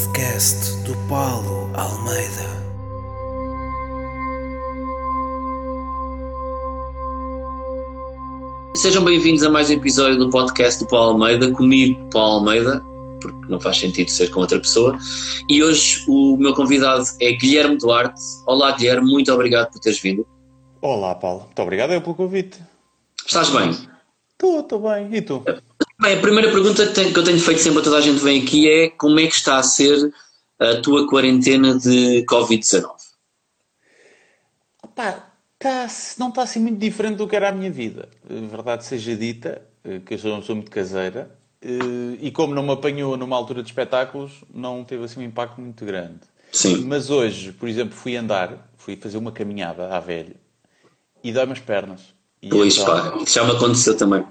podcast do Paulo Almeida. Sejam bem-vindos a mais um episódio do podcast do Paulo Almeida, comigo, Paulo Almeida, porque não faz sentido ser com outra pessoa. E hoje o meu convidado é Guilherme Duarte. Olá, Guilherme, muito obrigado por teres vindo. Olá, Paulo. Muito obrigado eu pelo convite. Estás bem? Estou, estou bem. E tu? Bem, a primeira pergunta que eu tenho feito sempre a toda a gente que vem aqui é como é que está a ser a tua quarentena de Covid-19? Opa, tá, não está assim muito diferente do que era a minha vida. Verdade seja dita, eh, que eu sou uma pessoa muito caseira, eh, e como não me apanhou numa altura de espetáculos, não teve assim um impacto muito grande. Sim. Mas hoje, por exemplo, fui andar, fui fazer uma caminhada à velha, e dói-me as pernas. E Pois então- pá, isso já me aconteceu também.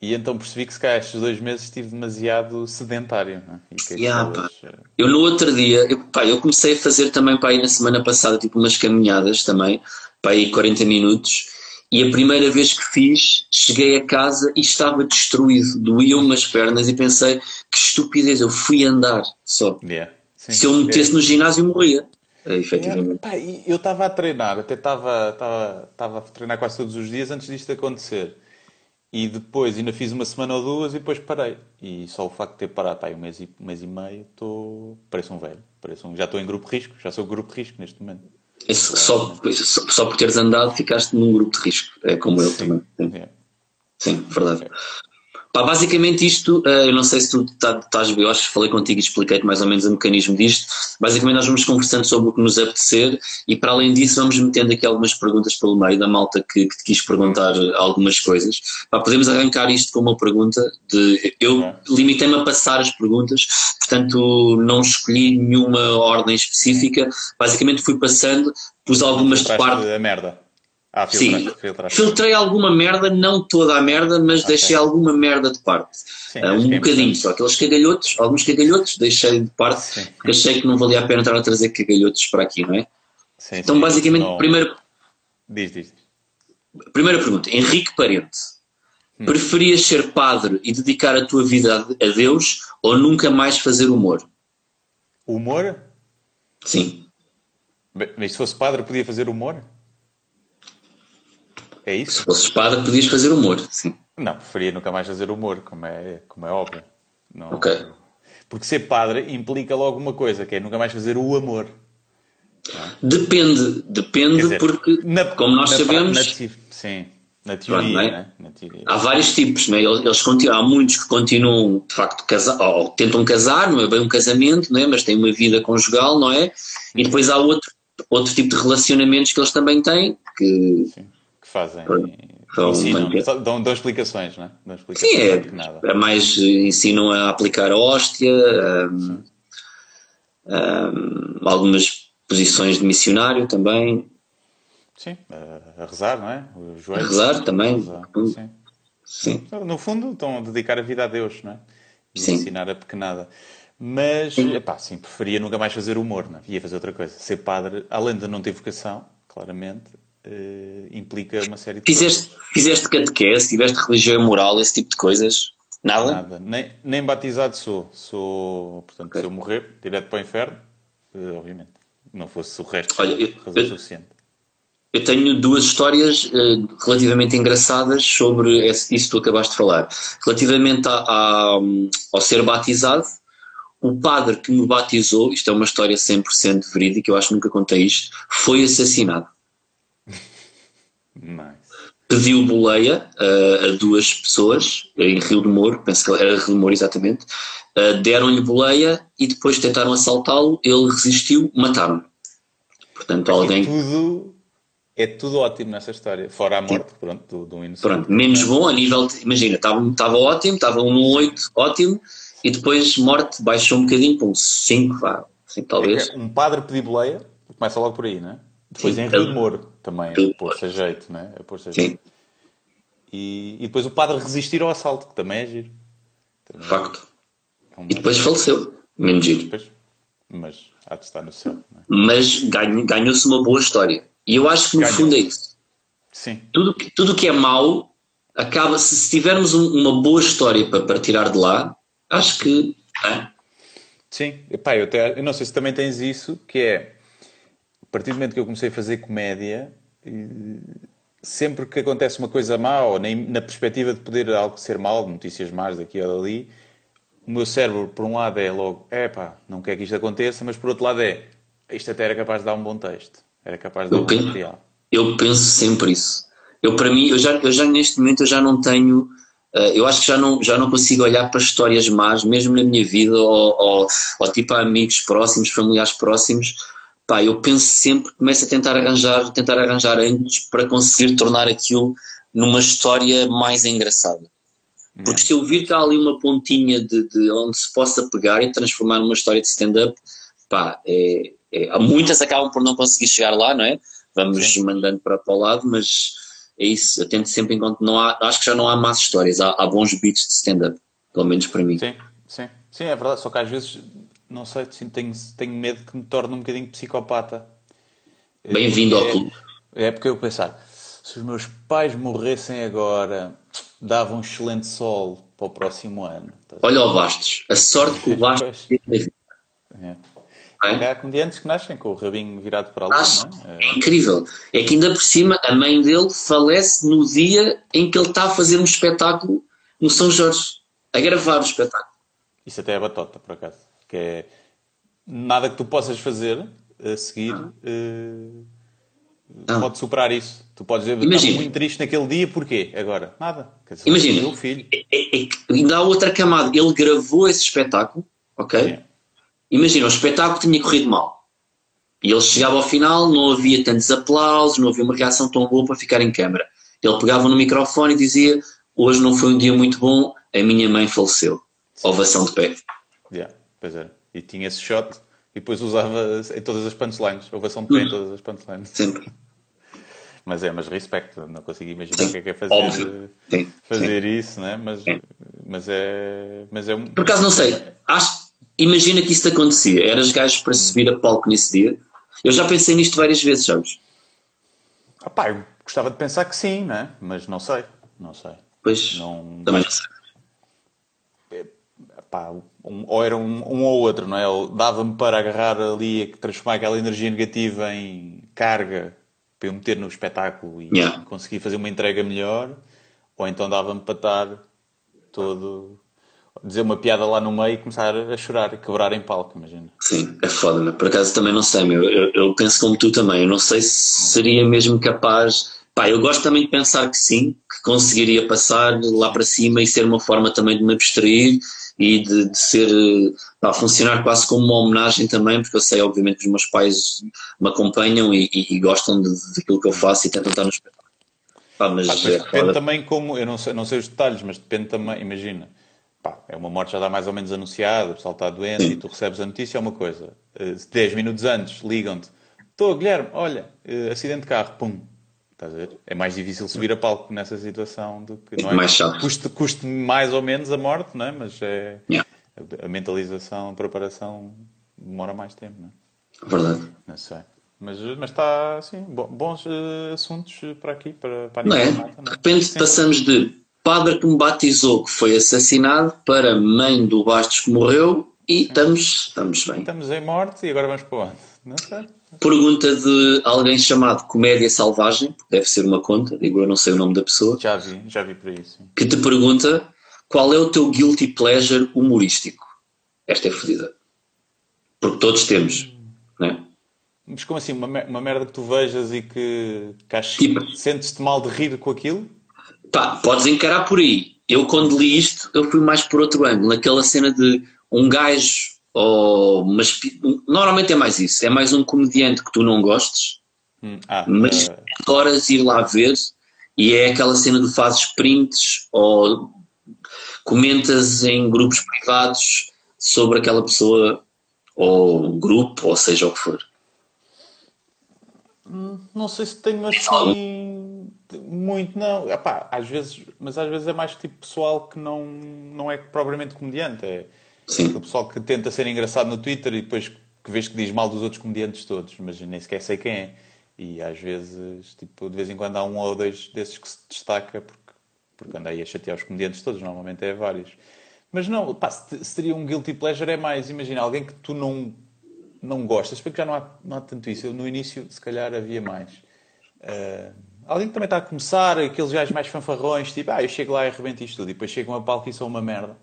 E então percebi que se calhar estes dois meses estive demasiado sedentário. Não é? E que Yeah, aquelas, eh, Eu no outro dia, eu, pá, eu comecei a fazer também para aí na semana passada, tipo umas caminhadas também, para aí 40 minutos, e a primeira vez que fiz, cheguei a casa e estava destruído, doíam-me as pernas e pensei, que estupidez, eu fui andar só. yeah, sim. Se eu me metesse no ginásio, morria. É, efetivamente. Pá, e eu estava a treinar, até estava a treinar quase todos os dias antes disto acontecer. E depois ainda fiz uma semana ou duas e depois parei. E só o facto de ter parado pá, um, mês e, um mês e meio, estou pareço um velho. Pareço um... Já estou em grupo de risco, já sou grupo de risco neste momento. Esse- só, só, só por teres andado, ficaste num grupo de risco. É como eu também. Sim, Yeah. sim verdade. Pá, basicamente isto, eh, eu não sei se tu tá- estás bem, eu acho que falei contigo e expliquei-te mais ou menos o mecanismo disto. Basicamente nós vamos conversando sobre o que nos apetecer e para além disso vamos metendo aqui algumas perguntas pelo meio da malta que, que te quis perguntar algumas coisas. Pá, podemos arrancar isto com uma pergunta de, eu limitei-me a passar as perguntas, portanto não escolhi nenhuma ordem específica, basicamente fui passando, pus algumas de parte. a merda. Ah, Sim, filtraste, filtraste. filtrei alguma merda, não toda a merda, mas deixei alguma merda de parte. Sim, acho um é bocadinho só. Aqueles cagalhotos, alguns cagalhotos, deixei de parte, Sim. porque achei que não valia a pena estar a trazer cagalhotos para aqui, não é? Sim, Então, sim, basicamente, não- primeiro, Diz, diz. primeira pergunta: Henrique Parente, Hum. preferias ser padre e dedicar a tua vida a Deus ou nunca mais fazer humor? Humor? Sim. Mas se fosse padre, podia fazer humor? É Se isso? fosses padre, podias fazer humor. Sim. Não, preferia nunca mais fazer humor, como é, como é óbvio. Não- Ok. Porque ser padre implica logo uma coisa, que é nunca mais fazer o amor. Depende, depende, dizer, porque, na- como nós na sabemos, na sim, na teoria, não é? né? Na teoria. há vários tipos, não é? Eles, eles continuam, há muitos que continuam, de facto, casar, ou tentam casar, não é bem um casamento, não é? Mas têm uma vida conjugal, não é? E depois há outro, outro tipo de relacionamentos que eles também têm, que Sim, que fazem. São ensinam, manter- só dão, dão explicações, não é? Dão explicações sim, que nada. é, é mais ensinam a aplicar a hóstia, hum, hum, algumas posições de missionário também, Sim, a, a rezar, não é? Os a joelhos. rezar também. rezar, Sim. Sim. No fundo, estão a dedicar a vida a Deus, não é? E Sim. ensinar a pequenada. Mas, epá, sim, preferia nunca mais fazer humor, não é? Ia fazer outra coisa. Ser padre, além de não ter vocação, claramente, eh, implica uma série de Fizeste, fizeste catequese, tiveste religião e moral, esse tipo de coisas? Nada? coisas. Nada. Nem, nem batizado sou. Sou, portanto, Ok. se eu morrer, direto para o inferno, eh, obviamente. Não fosse o resto Olha, eu- razão eu- suficiente. Eu tenho duas histórias eh, relativamente engraçadas sobre esse- isso que tu acabaste de falar. Relativamente a- a- ao ser batizado, o padre que me batizou, isto é uma história 100% verídica, eu acho que nunca contei isto, foi assassinado. Nice. Pediu boleia eh, a duas pessoas em Rio de Moro, penso que era Rio de Moro exatamente, eh, deram-lhe boleia e depois tentaram assaltá-lo, ele resistiu, mataram-no. Portanto, alguém E tudo, é tudo ótimo nessa história. Fora a morte, pronto, do, do inocente. Pronto, menos bom a nível. de- imagina, estava estava ótimo, estava um 8, ótimo, e depois morte baixou um bocadinho para um 5, vá, 5 É talvez. que um padre pedir boleia, começa logo por aí, não é? Depois Sim. em Rio de Moro também, a pôr-se a jeito, não é? A pôr-se a Sim, jeito. E, e depois o padre resistir ao assalto, que também é giro. Também é- facto. é um E depois faleceu, menos giro. Depois, mas há de estar no céu, não é? Mas ganho- ganhou-se uma boa história. E eu acho que no fundo é isso. Sim, Tudo que, tudo que é mau acaba, se, se tivermos um- uma boa história para, para tirar de lá, acho que. é? Sim, Epá, eu, até, eu não sei se também tens isso, que é a partir do momento que eu comecei a fazer comédia, eh, sempre que acontece uma coisa má, ou na perspectiva de poder algo ser mal, notícias más daqui ou dali, o meu cérebro, por um lado, é logo, é pá, não quer que isto aconteça, mas por outro lado é, isto até era capaz de dar um bom texto, era capaz de dar um bom material. Eu penso sempre isso. Eu, para mim, eu já, eu já neste momento eu já não tenho Uh, eu acho que já não, já não consigo olhar para histórias más, mesmo na minha vida, ou, ou, ou tipo a amigos próximos, familiares próximos. Pá, eu penso sempre, começo a tentar arranjar, tentar arranjar ângulos para conseguir tornar aquilo numa história mais engraçada. Porque se eu vir que há ali uma pontinha de, de onde se possa pegar e transformar numa história de stand-up, pá, é, é, muitas acabam por não conseguir chegar lá, não é? Vamos Sim. mandando para, para o lado, mas é isso, eu tento sempre enquanto não há, acho que já não há más histórias, há, há bons beats de stand-up, pelo menos para mim. Sim, sim, sim, é verdade, só que às vezes, não sei, tenho, tenho medo que me torne um bocadinho psicopata. Bem-vindo ao clube. É, é porque eu pensar, se os meus pais morressem agora, dava um excelente sol para o próximo ano. Olha o Bastos, a sorte que o Bastos teve. É. É? Há comediantes que nascem com o rabinho virado para lá. É? é? incrível. É que ainda por cima a mãe dele falece no dia em que ele está a fazer um espetáculo no São Jorge, a gravar o espetáculo. Isso até é batota, por acaso. Que é nada que tu possas fazer a seguir uh, pode superar isso. Tu podes dizer, Imagina. muito triste naquele dia, porquê? Agora, nada. Imagina, o filho. É, é, é, ainda há outra camada. Ele gravou esse espetáculo, ok? Imagina, o espetáculo tinha corrido mal. E ele chegava ao final, não havia tantos aplausos, não havia uma reação tão boa para ficar em câmara. Ele pegava no microfone e dizia: Hoje não foi um dia muito bom, a minha mãe faleceu. Ovação de pé. Yeah, pois é. E tinha esse shot e depois usava em todas as punchlines. Ovação de pé em uhum. todas as punchlines. Sempre. Mas é, mas respeito, não consigo imaginar o que é, que é fazer, Sim, fazer Sim. isso, né? mas, mas, é, mas é um. Por acaso não sei, acho, Imagina que isso te acontecia. Eras gajo para subir a palco nesse dia. Eu já pensei nisto várias vezes, sabes? Ah, pá, eu gostava de pensar que sim, né? Mas não sei. Não sei. Pois, não, também não sei. Pá, um, ou era um, um, ou outro, não é? Dava-me para agarrar ali transformar aquela energia negativa em carga para eu meter no espetáculo e yeah. conseguir fazer uma entrega melhor, ou então dava-me para estar todo dizer uma piada lá no meio e começar a chorar e quebrar em palco, imagina. Sim, é foda, meu. por acaso também não sei, meu. Eu, eu, penso como tu também, eu não sei se seria mesmo capaz. Pá, eu gosto também de pensar que sim, que conseguiria passar lá para cima e ser uma forma também de me abstrair e de, de ser, pá, funcionar quase como uma homenagem também, porque eu sei, obviamente, que os meus pais me acompanham e, e, e gostam daquilo que eu faço e tentam estar no espetáculo. Pá, mas, é, depende também como, eu não sei, não sei os detalhes, mas depende também, imagina pá, é uma morte já está mais ou menos anunciada, o pessoal está doente Sim. e tu recebes a notícia, é uma coisa. Uh, eh, 10 minutos antes ligam-te: Estou, Guilherme, olha, uh, acidente de carro, pum. É mais difícil subir a palco nessa situação do que. Não é? Mais chato. Custe, custe mais ou menos a morte, não é? Mas é. Yeah. A, mentalização, a preparação demora mais tempo, não é? Verdade. Não sei. Mas, mas está, assim, bons uh, assuntos para aqui, para, para não é? Mata, não é? De repente passamos de padre que me batizou que foi assassinado para mãe do Bastos que morreu e estamos, estamos bem. Estamos em morte e agora vamos para onde? Não sei. Pergunta de alguém chamado Comédia Selvagem, deve ser uma conta, digo eu não sei o nome da pessoa. Já vi, já vi por isso. Que te pergunta qual é o teu guilty pleasure humorístico? Esta é fodida. Porque todos temos, não é? Mas como assim? Uma, uma merda que tu vejas e que, que tipo, sentes-te mal de rir com aquilo? Pá, podes encarar por aí. Eu, quando li isto, eu fui mais por outro ângulo, naquela cena de um gajo, ou mas normalmente é mais isso, é mais um comediante que tu não gostes, hum, ah, mas uh... adoras ir lá ver, e é aquela cena de fazes prints ou comentas em grupos privados sobre aquela pessoa ou grupo, ou seja o que for. Hum, não sei se tenho assim muito, não. Epá, às vezes, mas às vezes é mais tipo pessoal que não, não é propriamente comediante. É o pessoal que tenta ser engraçado no Twitter e depois que vês que diz mal dos outros comediantes todos, mas nem sequer sei quem é. E às vezes, tipo, de vez em quando há um ou dois desses que se destaca porque, porque anda aí a chatear os comediantes todos, normalmente é vários. Mas não, pá, se, se teria um guilty pleasure é mais, imagina, alguém que tu não, não gostas, porque já não há, não há tanto isso. Eu, no início, se calhar, havia mais. Uh, alguém que também está a começar, aqueles gajos mais fanfarrões, tipo, ah, eu chego lá e arrebento isto tudo, e depois chego a palco e sou uma merda.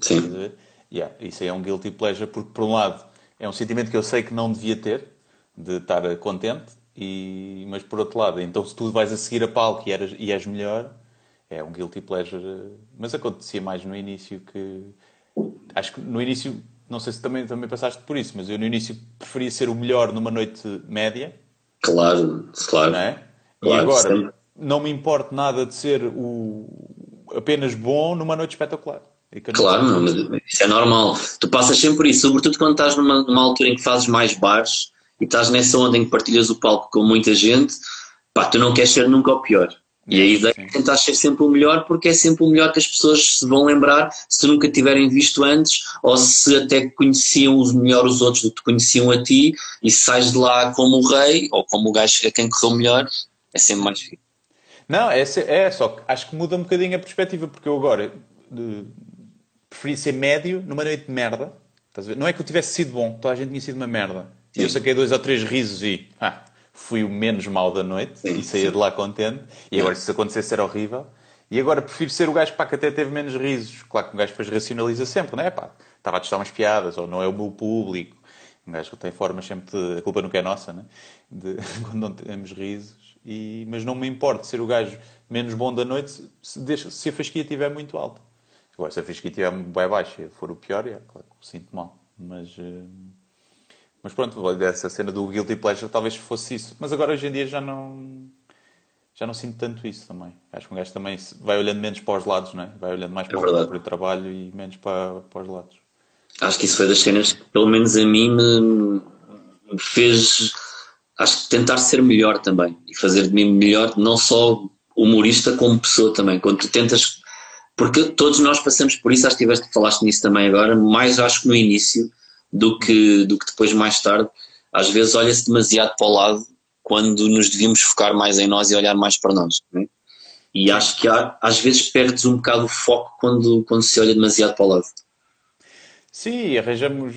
Sim. Yeah, isso aí é um guilty pleasure, porque por um lado é um sentimento que eu sei que não devia ter, de estar contente, e, mas por outro lado, então se tu vais a seguir a palco e, eras, e és melhor, é um guilty pleasure. Mas acontecia mais no início que. Acho que no início, não sei se também, também passaste por isso, mas eu no início preferia ser o melhor numa noite média. Claro, claro. Não é? Claro, e agora, não me importa nada de ser o apenas bom numa noite espetacular. Claro, não, mas isso é normal. Tu passas sempre por isso, sobretudo quando estás numa, numa altura em que fazes mais bares e estás nessa onda em que partilhas o palco com muita gente, pá, tu não queres ser nunca o pior. E a ideia é tentar ser sempre o melhor, porque é sempre o melhor que as pessoas se vão lembrar se nunca tiverem visto antes, ou se até conheciam os melhor os outros do que te conheciam a ti, e sais de lá como o rei, ou como o gajo a quem correu melhor, é sempre mais fixe. Não, é, é só que acho que muda um bocadinho a perspectiva, porque eu agora preferi ser médio numa noite de merda. Não é que eu tivesse sido bom, toda a gente tinha sido uma merda. E eu saquei dois ou três risos e ah, fui o menos mal da noite Sim, e saía sim. de lá contente. E agora, se isso acontecesse, era horrível. E agora prefiro ser o gajo pá, que até teve menos risos. Claro que um gajo depois racionaliza sempre, não é? Pá, estava a testar umas piadas, ou não é o meu público. Um gajo que tem formas sempre de. A culpa nunca é nossa, né? De, quando não temos risos. E, mas não me importa ser o gajo menos bom da noite se, se a fasquia estiver muito alta. Agora, se a fasquia estiver bem baixa e for o pior, é claro que me sinto mal. Mas. eh, mas pronto, dessa cena do guilty pleasure talvez fosse isso. Mas agora hoje em dia já não já não sinto tanto isso também. Acho que um gajo também vai olhando menos para os lados, não é? Vai olhando mais para o próprio trabalho e menos para, para os lados. Acho que isso foi das cenas que, pelo menos a mim, me, me fez acho que tentar ser melhor também e fazer de mim melhor, não só humorista, como pessoa também. Quando tu tentas. Porque todos nós passamos por isso, acho que tiveste, falaste nisso também agora, mais acho que no início do que, do que depois mais tarde. Às vezes olha-se demasiado para o lado quando nos devíamos focar mais em nós e olhar mais para nós. é? E acho que há- às vezes perdes um bocado o foco quando, quando se olha demasiado para o lado. Sim, arranjamos.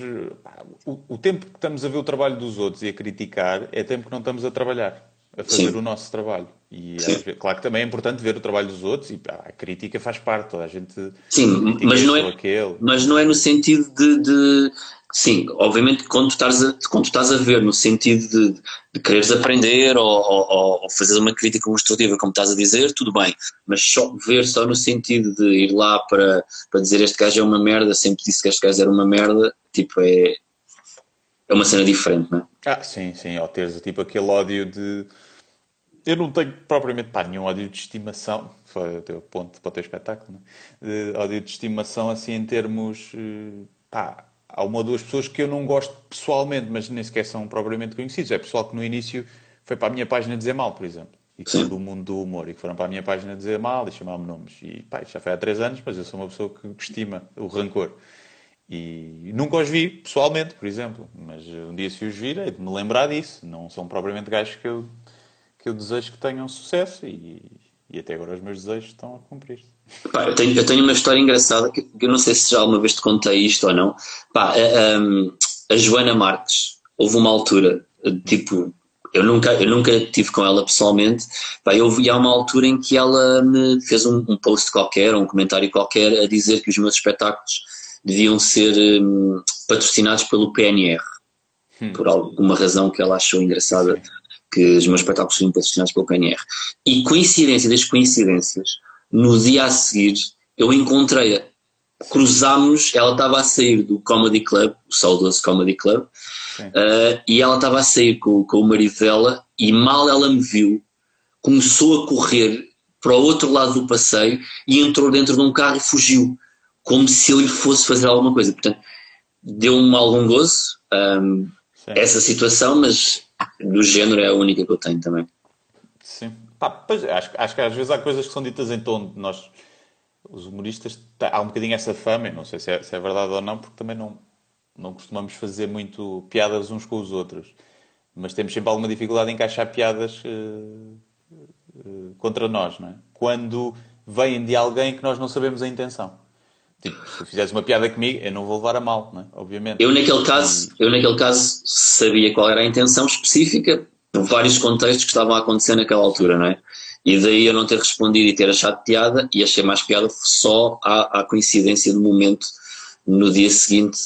O, o tempo que estamos a ver o trabalho dos outros e a criticar é tempo que não estamos a trabalhar, a fazer Sim. o nosso trabalho. E às vezes- claro que também é importante ver o trabalho dos outros e a crítica faz parte, toda a gente. Sim, mas não é, aquele. mas não é no sentido de, de- sim, obviamente quando tu estás a, quando estás a ver no sentido de, de quereres aprender ou, ou, ou- ou fazer uma crítica construtiva, como estás a dizer, tudo bem, mas só ver só no sentido de ir lá para, para dizer este gajo é uma merda, sempre disse que este gajo era uma merda, tipo, é, é uma cena diferente, não é? Ah, sim, sim, ou teres tipo aquele ódio de. Eu não tenho propriamente pá, nenhum ódio de estimação, foi o teu ponto para o teu espetáculo, né? de ódio de estimação assim em termos. eh, Pá, há uma ou duas pessoas que eu não gosto pessoalmente, mas nem sequer são propriamente conhecidos. É pessoal que no início foi para a minha página dizer mal, por exemplo, e que são do mundo do humor e que foram para a minha página dizer mal e chamar-me nomes. E pá, já foi há três anos, mas eu sou uma pessoa que estima o rancor. E nunca os vi pessoalmente, por exemplo, mas um dia se os vir, é de me lembrar disso. Não são propriamente gajos que eu, que eu desejo que tenham sucesso e, e até agora os meus desejos estão a cumprir. Pá, eu, tenho, eu tenho uma história engraçada que, que eu não sei se já alguma vez te contei isto ou não. Pá, a, a- a Joana Marques, houve uma altura, tipo, eu nunca, eu nunca tive com ela pessoalmente, pá, eu vi há uma altura em que ela me fez um, um post qualquer, um comentário qualquer, a dizer que os meus espetáculos deviam ser hum, patrocinados pelo PNR, por alguma razão que ela achou engraçada que os meus espetáculos seriam patrocinados pelo PNR. E coincidência das coincidências, no dia a seguir, eu encontrei-a, cruzámos, ela estava a sair do Comedy Club, o saudoso Comedy Club, eh, e ela estava a sair com, com o marido dela, e mal ela me viu, começou a correr para o outro lado do passeio e entrou dentro de um carro e fugiu, como se eu lhe fosse fazer alguma coisa. Portanto, deu-me algum gozo hum, Sim. essa situação, mas do género é a única que eu tenho também. Sim. Pois, acho, acho que às vezes há coisas que são ditas em tom de nós, os humoristas, tá- há um bocadinho essa fama, não sei se é, se é verdade ou não, porque também não, não costumamos fazer muito piadas uns com os outros. Mas temos sempre alguma dificuldade em encaixar piadas eh, eh, contra nós, não é? Quando vêm de alguém que nós não sabemos a intenção. Tipo, se tu fizeres uma piada comigo, eu não vou levar a mal, não é? obviamente. Eu naquele caso, eu naquele caso sabia qual era a intenção específica por vários contextos que estavam a acontecer naquela altura, não é? E daí eu não ter respondido e ter achado piada e achei mais piada só à, à coincidência do momento no dia seguinte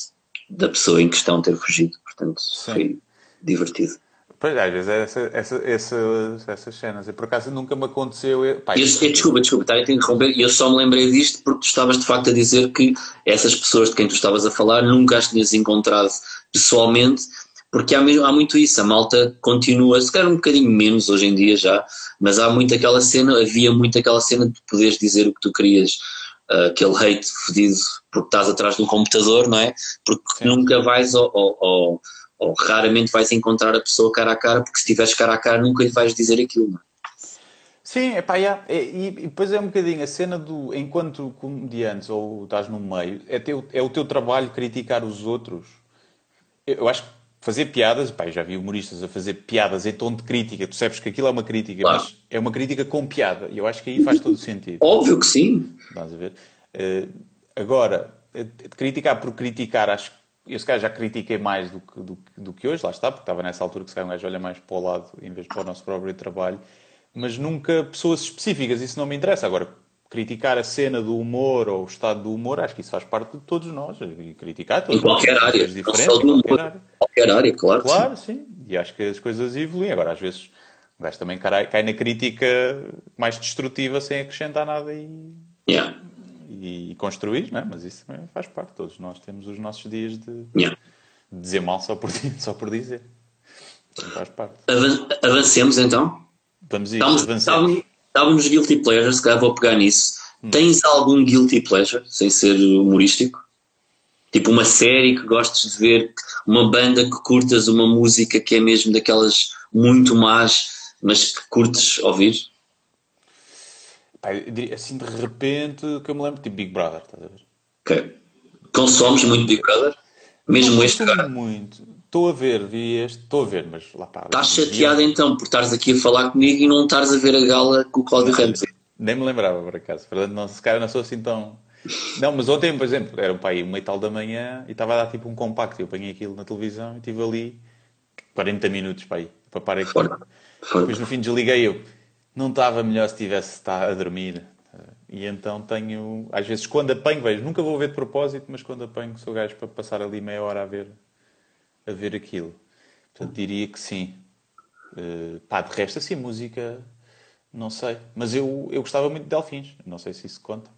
da pessoa em questão ter fugido. Portanto, Sim. foi divertido. Pois, às vezes é essa, essa, essas, essas cenas. E por acaso nunca me aconteceu. eu- E eu, eu- desculpa, desculpa, estar a te interromper, eu só me lembrei disto porque tu estavas de facto a dizer que essas pessoas de quem tu estavas a falar nunca as tinhas encontrado pessoalmente, porque há, há muito isso, a malta continua, se calhar um bocadinho menos hoje em dia já, mas há muito aquela cena, havia muito aquela cena de poderes dizer o que tu querias, ah, aquele hate fedido porque estás atrás de um computador, não é? Porque Sim. nunca vais ao, ao- ao- ou raramente vais encontrar a pessoa cara a cara, porque se estiveres cara a cara nunca lhe vais dizer aquilo, não é? Sim, epá, yeah. É, e, e depois é um bocadinho a cena do enquanto comediante ou estás no meio, é, teu, é o teu trabalho criticar os outros. Eu, acho que fazer piadas, pá, já vi humoristas a fazer piadas em tom de crítica, tu sabes que aquilo é uma crítica, Claro. mas é uma crítica com piada, e eu acho que aí faz todo o sentido. Óbvio que sim, Estás a ver? Eh, agora, eh, criticar por criticar, acho que eu se calhar já critiquei mais do que, do, do que hoje, lá está, porque estava nessa altura que se calhar um gajo olha mais para o lado em vez para o nosso próprio trabalho, mas nunca pessoas específicas, isso não me interessa. Agora, criticar a cena do humor ou o estado do humor, acho que isso faz parte de todos nós, e criticar todos em qualquer nós, área, não só em do qualquer humor, área. qualquer área, claro. que sim. Claro, sim. E acho que as coisas evoluem. Agora, às vezes, o gajo também cai, cai na crítica mais destrutiva sem acrescentar nada e, Yeah, e, construir, não é? Mas isso também faz parte. Todos nós temos os nossos dias de, yeah. de dizer mal só por, só por dizer. Faz parte. Avan- Avancemos então. Vamos ir, Estávamos, avancemos. estávamos, guilty pleasures, se calhar vou pegar nisso. Hum. Tens algum guilty pleasure, sem ser humorístico? Tipo uma série que gostes de ver, uma banda que curtas, uma música que é mesmo daquelas muito más, mas que curtes ouvir? Pá, diria, assim, de repente, que eu me lembro, tipo Big Brother, estás a ver? Ok. Consomes muito Big Brother? Mesmo Não este cara? muito. Estou a ver, vi este, estou a ver, mas lá está. Estás chateado então por estares aqui a falar comigo e não estares a ver a gala com o Cláudio Ramos? Nem me lembrava, por acaso. Portanto, não, se calhar não sou assim tão. Não, mas ontem, por exemplo, era um pai uma e tal da manhã e estava a dar tipo um compacto. Eu apanhei aquilo na televisão e estive ali 40 minutos para ir, para parar. Fora. Fora. Depois no fim desliguei eu. Não estava melhor se tivesse estado a dormir. E então tenho. Às vezes, quando apanho, vejo, nunca vou ver de propósito, mas quando apanho, sou gajo para passar ali meia hora a ver, a ver aquilo. Portanto, diria que sim. Uh, pá, de resto, assim, música, não sei. Mas eu, eu gostava muito de Delfins. Não sei se isso conta.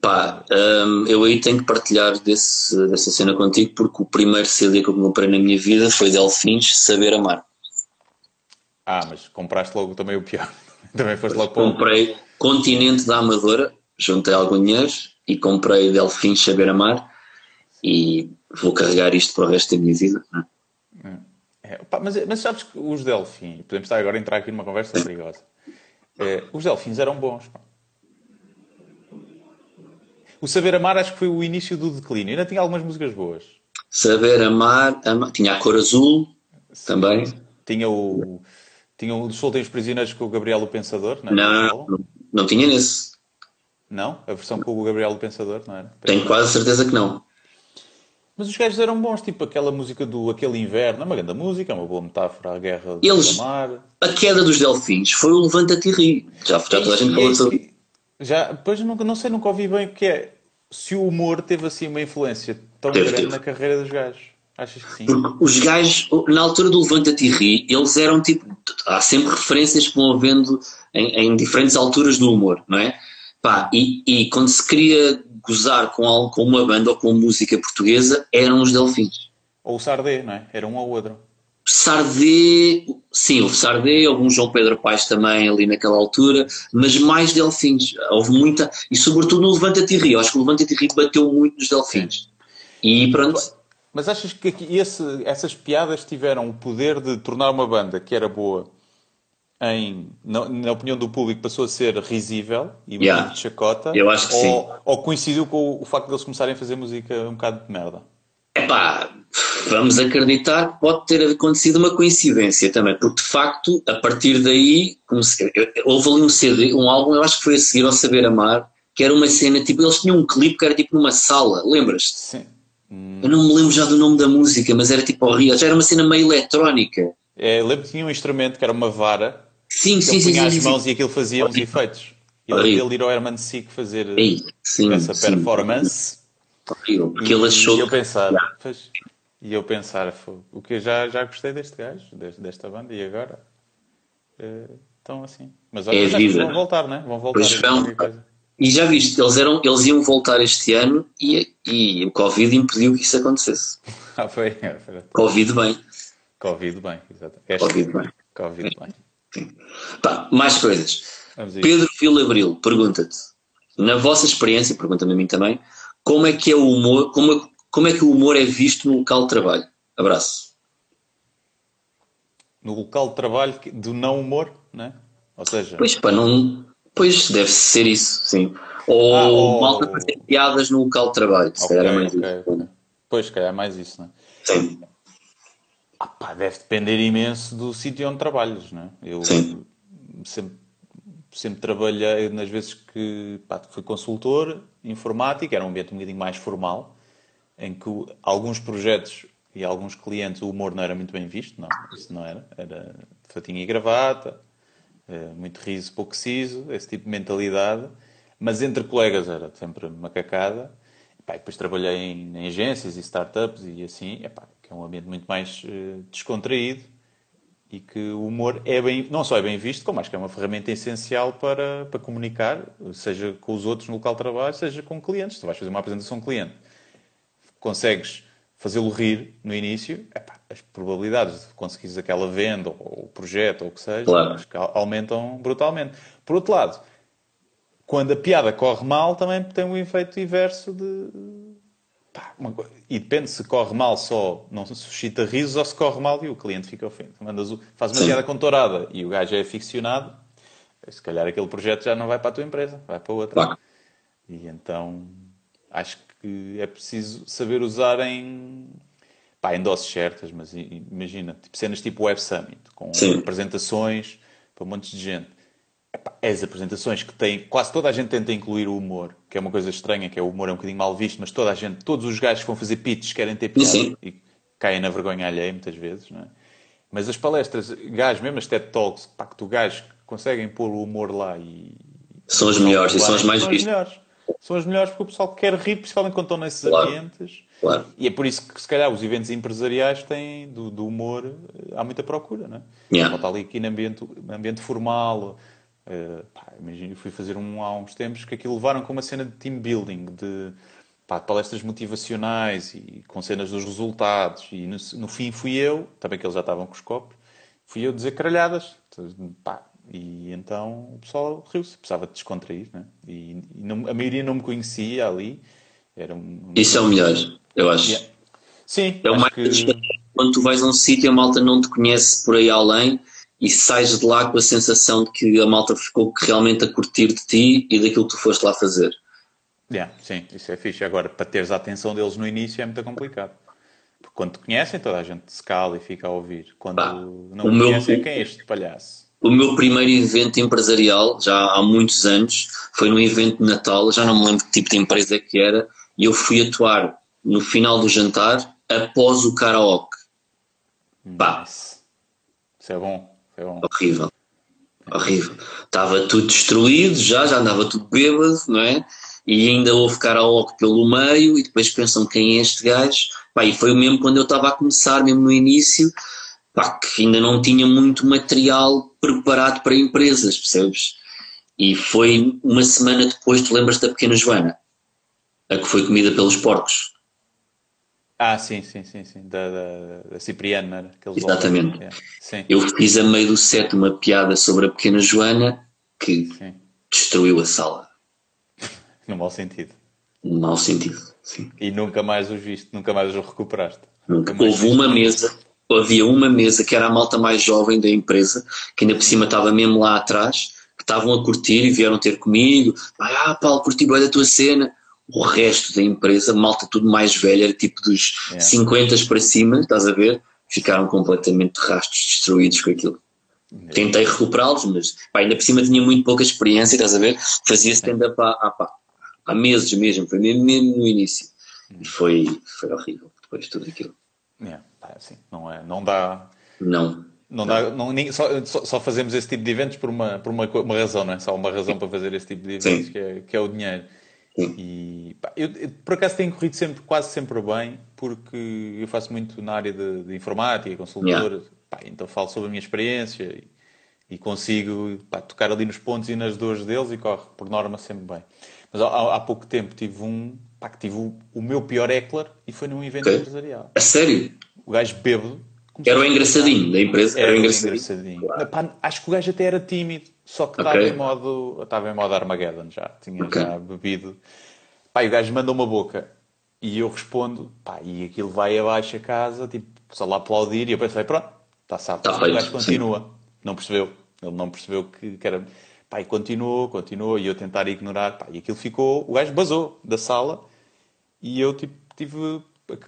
Pá, hum, eu aí tenho que partilhar desse, dessa cena contigo porque o primeiro CD que eu comprei na minha vida foi Delfins Saber Amar. Ah, mas compraste logo também o pior. Também foste logo para. Comprei Continente da Amadora, juntei algum dinheiro e comprei Delfins Saber Amar e vou carregar isto para o resto da minha vida. é? É, pá, mas, mas sabes que os Delfins, podemos estar agora a entrar aqui numa conversa perigosa. É, os Delfins eram bons. pá. O Saber Amar acho que foi o início do declínio. Ainda tinha algumas músicas boas. Saber Amar, ama- tinha a cor azul também. Tinha o. Tinha o Soltem os Prisioneiros com o Gabriel o Pensador, não é? Não, não, não, tinha nesse. Não? A versão com o Gabriel o Pensador, não era? Tenho quase certeza que não. Mas os gajos eram bons, tipo aquela música do Aquele Inverno, é uma grande música, é uma boa metáfora à guerra do Eles- mar. A queda dos Delfins foi o Levanta-te e ri. Já, já toda a gente é falou isso sobre Já, depois nunca, não sei, nunca ouvi bem o que é. Se o humor teve assim uma influência tão Teve, grande teve. na carreira dos gajos. Achas que sim? Porque os gajos, na altura do Levanta-te e ri, eles eram tipo. Há sempre referências que vão havendo em, em diferentes alturas do humor, não é? Pá, e, e quando se queria gozar com, algo, com uma banda ou com música portuguesa, eram os Delfins. Ou o Sardê, não é? Era um ou outro. Sardê, sim, houve Sardê, houve um João Pedro Paes também ali naquela altura, mas mais Delfins. Houve muita, e sobretudo no Levanta-te ri. Eu acho que o Levanta-te e ri bateu muito nos Delfins. E pronto, Mas achas que esse- essas piadas tiveram o poder de tornar uma banda que era boa em, na, na opinião do público, passou a ser risível e Yeah. muito de chacota? Eu acho que ou, Ou coincidiu com o, o facto de eles começarem a fazer música um bocado de merda? Epá, vamos acreditar que pode ter acontecido uma coincidência também, porque de facto, a partir daí, comecei- houve ali um CD, um álbum, eu acho que foi a seguir ao Saber Amar, que era uma cena, tipo, eles tinham um clipe que era tipo numa sala, lembras-te? Sim. Eu não me lembro já do nome da música, mas era tipo horrível, já era uma cena meio eletrónica. É, lembro que tinha um instrumento que era uma vara, Sim, que sim, sim, punha sim, as sim, sim. mãos e aquilo fazia uns efeitos. E ele Horrível. ele ir ao Herman Sick fazer Ei, sim, essa sim. performance. Horrível, porque E, ele achou e eu pensar, e eu pensar, "Fogo, o que eu já, já gostei deste gajo, desta banda, e agora? Eh, Estão assim. Mas olha, É vão voltar, né? Vão voltar Pois vão. E já viste, eles, eram, eles iam voltar este ano e, e o Covid impediu que isso acontecesse. Ah, foi, foi. Covid bem, Covid bem, exato. Esta- Covid bem. Covid bem. Pá, mais coisas. Pedro Vilabril pergunta-te, na vossa experiência, pergunta-me a mim também, como é que é o humor, como, como é que o humor é visto no local de trabalho? Abraço. No local de trabalho do não humor, né? Ou seja, Pois pá, não. Pois deve ser isso, sim. Ou Ah, ou- malta fazer piadas no local de trabalho, se ok, calhar é mais ok, isso. ok. Pois, se calhar é mais isso, né? Sim, Ah, pá, deve depender imenso do sítio onde trabalhas, né? Eu Sim. sempre, sempre trabalhei, nas vezes que pá, fui consultor informático, era um ambiente um bocadinho mais formal, em que alguns projetos e alguns clientes o humor não era muito bem visto, não, isso não era. Era fatinha e gravata, muito riso, pouco siso, esse tipo de mentalidade. Mas entre colegas era sempre macacada. Pá, e depois trabalhei em, em agências e startups e assim, epá, que é um ambiente muito mais eh, descontraído e que o humor é bem, não só é bem visto, como acho que é uma ferramenta essencial para, para comunicar, seja com os outros no local de trabalho, seja com clientes. Tu vais fazer uma apresentação a um cliente, consegues fazê-lo rir no início, epá, as probabilidades de conseguires aquela venda ou o projeto ou o que seja, Claro. aumentam brutalmente. Por outro lado, quando a piada corre mal, também tem um efeito inverso de. pá, co- e depende se corre mal só não suscita risos ou se corre mal e o cliente fica ofendido. Mandas o- faz uma Sim. piada com tourada e o gajo é aficionado, se calhar aquele projeto já não vai para a tua empresa, vai para outra. Claro. E então acho que é preciso saber usar em, pá, em doses certas, mas imagina, tipo, cenas tipo Web Summit, com Sim. apresentações para um monte de gente. Epá, as apresentações que têm, quase toda a gente tenta incluir o humor, que é uma coisa estranha, que é o humor é um bocadinho mal visto, mas toda a gente, todos os gajos que vão fazer pitches querem ter piada Sim. e caem na vergonha alheia muitas vezes, não é? Mas as palestras, gajos, mesmo as TED Talks, pá, que tu gajos conseguem pôr o humor lá e São as melhores e são as mais vistas. São as melhores porque o pessoal quer rir, principalmente quando estão nesses Claro. ambientes. Claro. E é por isso que, se calhar, os eventos empresariais têm, do, do humor, eh, há muita procura, não é? Yeah. Está ali aqui no ambiente, no ambiente formal. eh, pá, imagino, fui fazer um há uns tempos que aquilo levaram com uma cena de team building, de pá, palestras motivacionais e com cenas dos resultados. E no, no fim fui eu, também que eles já estavam com os copos, fui eu dizer caralhadas. Pá, e então o pessoal riu-se, precisava de descontrair, né? E, e não- a maioria não me conhecia ali. Era um, Isso é o melhor, eu acho. Yeah. Sim, É o mais que... quando tu vais a um sítio a malta não te conhece por aí além e sais de lá com a sensação de que a malta ficou realmente a curtir de ti e daquilo que tu foste lá fazer. Yeah, sim, isso é fixe. Agora, para teres a atenção deles no início é muito complicado. Porque quando te conhecem, toda a gente se cala e fica a ouvir. Quando Pá, não o me meu- conhecem, quem é este palhaço? O meu primeiro evento empresarial, já há muitos anos, foi num evento de Natal, já não me lembro que tipo de empresa que era, e eu fui atuar no final do jantar após o karaoke. Pá. Isso é bom. Isso é bom. Horrível. Horrível. Estava tudo destruído já, já andava tudo bêbado, não é? E ainda houve karaoke pelo meio e depois pensam quem é este gajo. Pá, e foi mesmo quando eu estava a começar, mesmo no início, pá, que ainda não tinha muito material preparado para empresas, percebes? E foi uma semana depois, tu lembras da pequena Joana? A que foi comida pelos porcos. Ah, sim, sim, sim, sim. Da, da, da Cipriano, não era? Exatamente. Sim, Eu fiz a meio do set uma piada sobre a pequena Joana que sim. destruiu a sala. No mau sentido. No mau sentido. Sim. E nunca mais os viste, nunca mais os recuperaste. Nunca. Houve uma mesa, havia uma mesa que era a malta mais jovem da empresa, que ainda por cima estava mesmo lá atrás, que estavam a curtir e vieram ter comigo. Ah, Paulo, curti bem da tua cena. O resto da empresa, malta tudo mais velha, era tipo dos Yeah. 50 para cima, estás a ver? Ficaram completamente de rastos destruídos com aquilo. Tentei recuperá-los, mas pá, ainda por cima tinha muito pouca experiência, estás a ver? Fazia stand-up à, pá, há meses mesmo, foi mesmo, mesmo no início. E foi, foi horrível depois tudo aquilo. É, assim, não, é, não dá. Não. Não dá, não, nem, só, só, fazemos esse tipo de eventos por uma, por uma, uma razão, não é? Só uma razão para fazer esse tipo de eventos, que é, que é o dinheiro. Sim. E pá, eu, eu, por acaso tenho corrido sempre, quase sempre bem, porque eu faço muito na área de, de informática, consultor, pá, então falo sobre a minha experiência e, e consigo pá, tocar ali nos pontos e nas dores deles e corre, por norma, sempre bem. Mas há, há pouco tempo tive um, pá, que tive o, o meu pior heckler e foi num evento Ok. empresarial. A sério? O gajo bêbado. Era o engraçadinho da empresa? Era, Era o o engraçadinho. engraçadinho. Pá, acho que o gajo até era tímido, só que estava em modo. Estava em modo Armageddon já. Tinha Ok. já bebido. Pá, e o gajo manda uma boca e eu respondo, pá, e aquilo vai abaixo a casa, tipo, só lá aplaudir e eu pensei, pronto, está sabe. Tá o feito, gajo sim. continua. Não percebeu. Ele não percebeu que, que era. Pá, e continuou, continuou, e eu tentar ignorar, pá, e aquilo ficou. O gajo basou da sala e eu tipo, tive.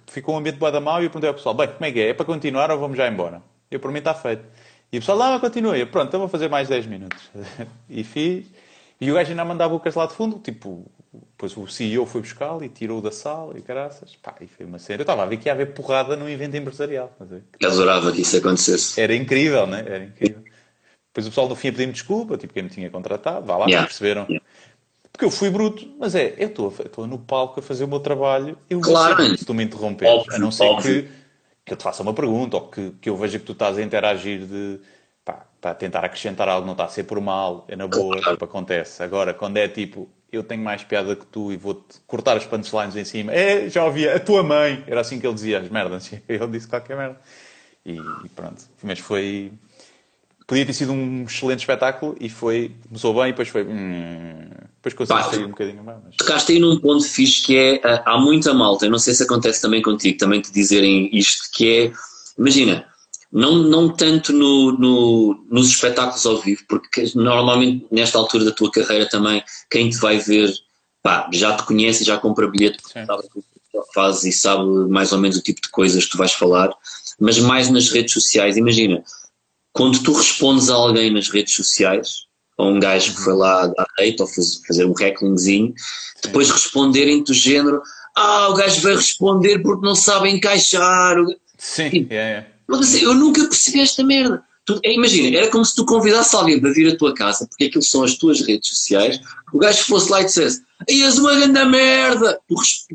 Ficou um ambiente bué da mal e eu perguntei ao pessoal: bem, como é que é? É para continuar ou vamos já embora? Eu, por mim, está feito. E o pessoal, lá, continua. Eu, pronto, então vou fazer mais 10 minutos. e fiz. E o gajo ainda mandava bocas lá de fundo, tipo, depois o CEO foi buscá-lo e tirou da sala e caraças. Pá, e foi uma cena. Eu estava a ver que ia haver porrada num evento empresarial. Eu adorava que isso acontecesse. Era incrível, né? Era incrível. Depois o pessoal no fim a pedir-me desculpa, tipo, quem me tinha contratado, vá lá, Yeah. perceberam. Yeah. Porque eu fui bruto, mas é, eu estou no palco a fazer o meu trabalho, eu Claro, ser, man. se tu me interromperes, Óbvio, a não ser que, que eu te faça uma pergunta ou que, que eu veja que tu estás a interagir de pá, para tentar acrescentar algo, não está a ser por mal, é na boa, Claro. tipo, acontece. Agora, quando é tipo, eu tenho mais piada que tu e vou-te cortar as punchlines em cima, é, já ouvi, a tua mãe, era assim que ele dizia as merdas, ele disse qualquer merda. E, e pronto, mas foi. Podia ter sido um excelente espetáculo e foi. Começou bem e depois foi. Hum, depois consegui Pá, sair um bocadinho mais. Mas... Tocaste aí num ponto fixe que é, ah, há muita malta, eu não sei se acontece também contigo, também te dizerem isto, que é, imagina, não, não tanto no, no- nos espetáculos ao vivo, porque normalmente nesta altura da tua carreira também, quem te vai ver, pá, já te conhece, já compra bilhete, porque Sim. sabe o que tu fazes e sabe mais ou menos o tipo de coisas que tu vais falar, mas mais nas redes sociais, imagina, quando tu respondes a alguém nas redes sociais, ou um gajo que foi lá dar hate ou faz- fazer um hecklingzinho, depois responderem do género ah, o gajo vai responder porque não sabe encaixar. Sim, é, é. Mas assim, eu nunca percebi esta merda. Tu- é, imagina, era como se tu convidasses alguém para vir à tua casa, porque aquilo são as tuas redes sociais, o gajo fosse lá e dissesse Ei, és uma grande merda!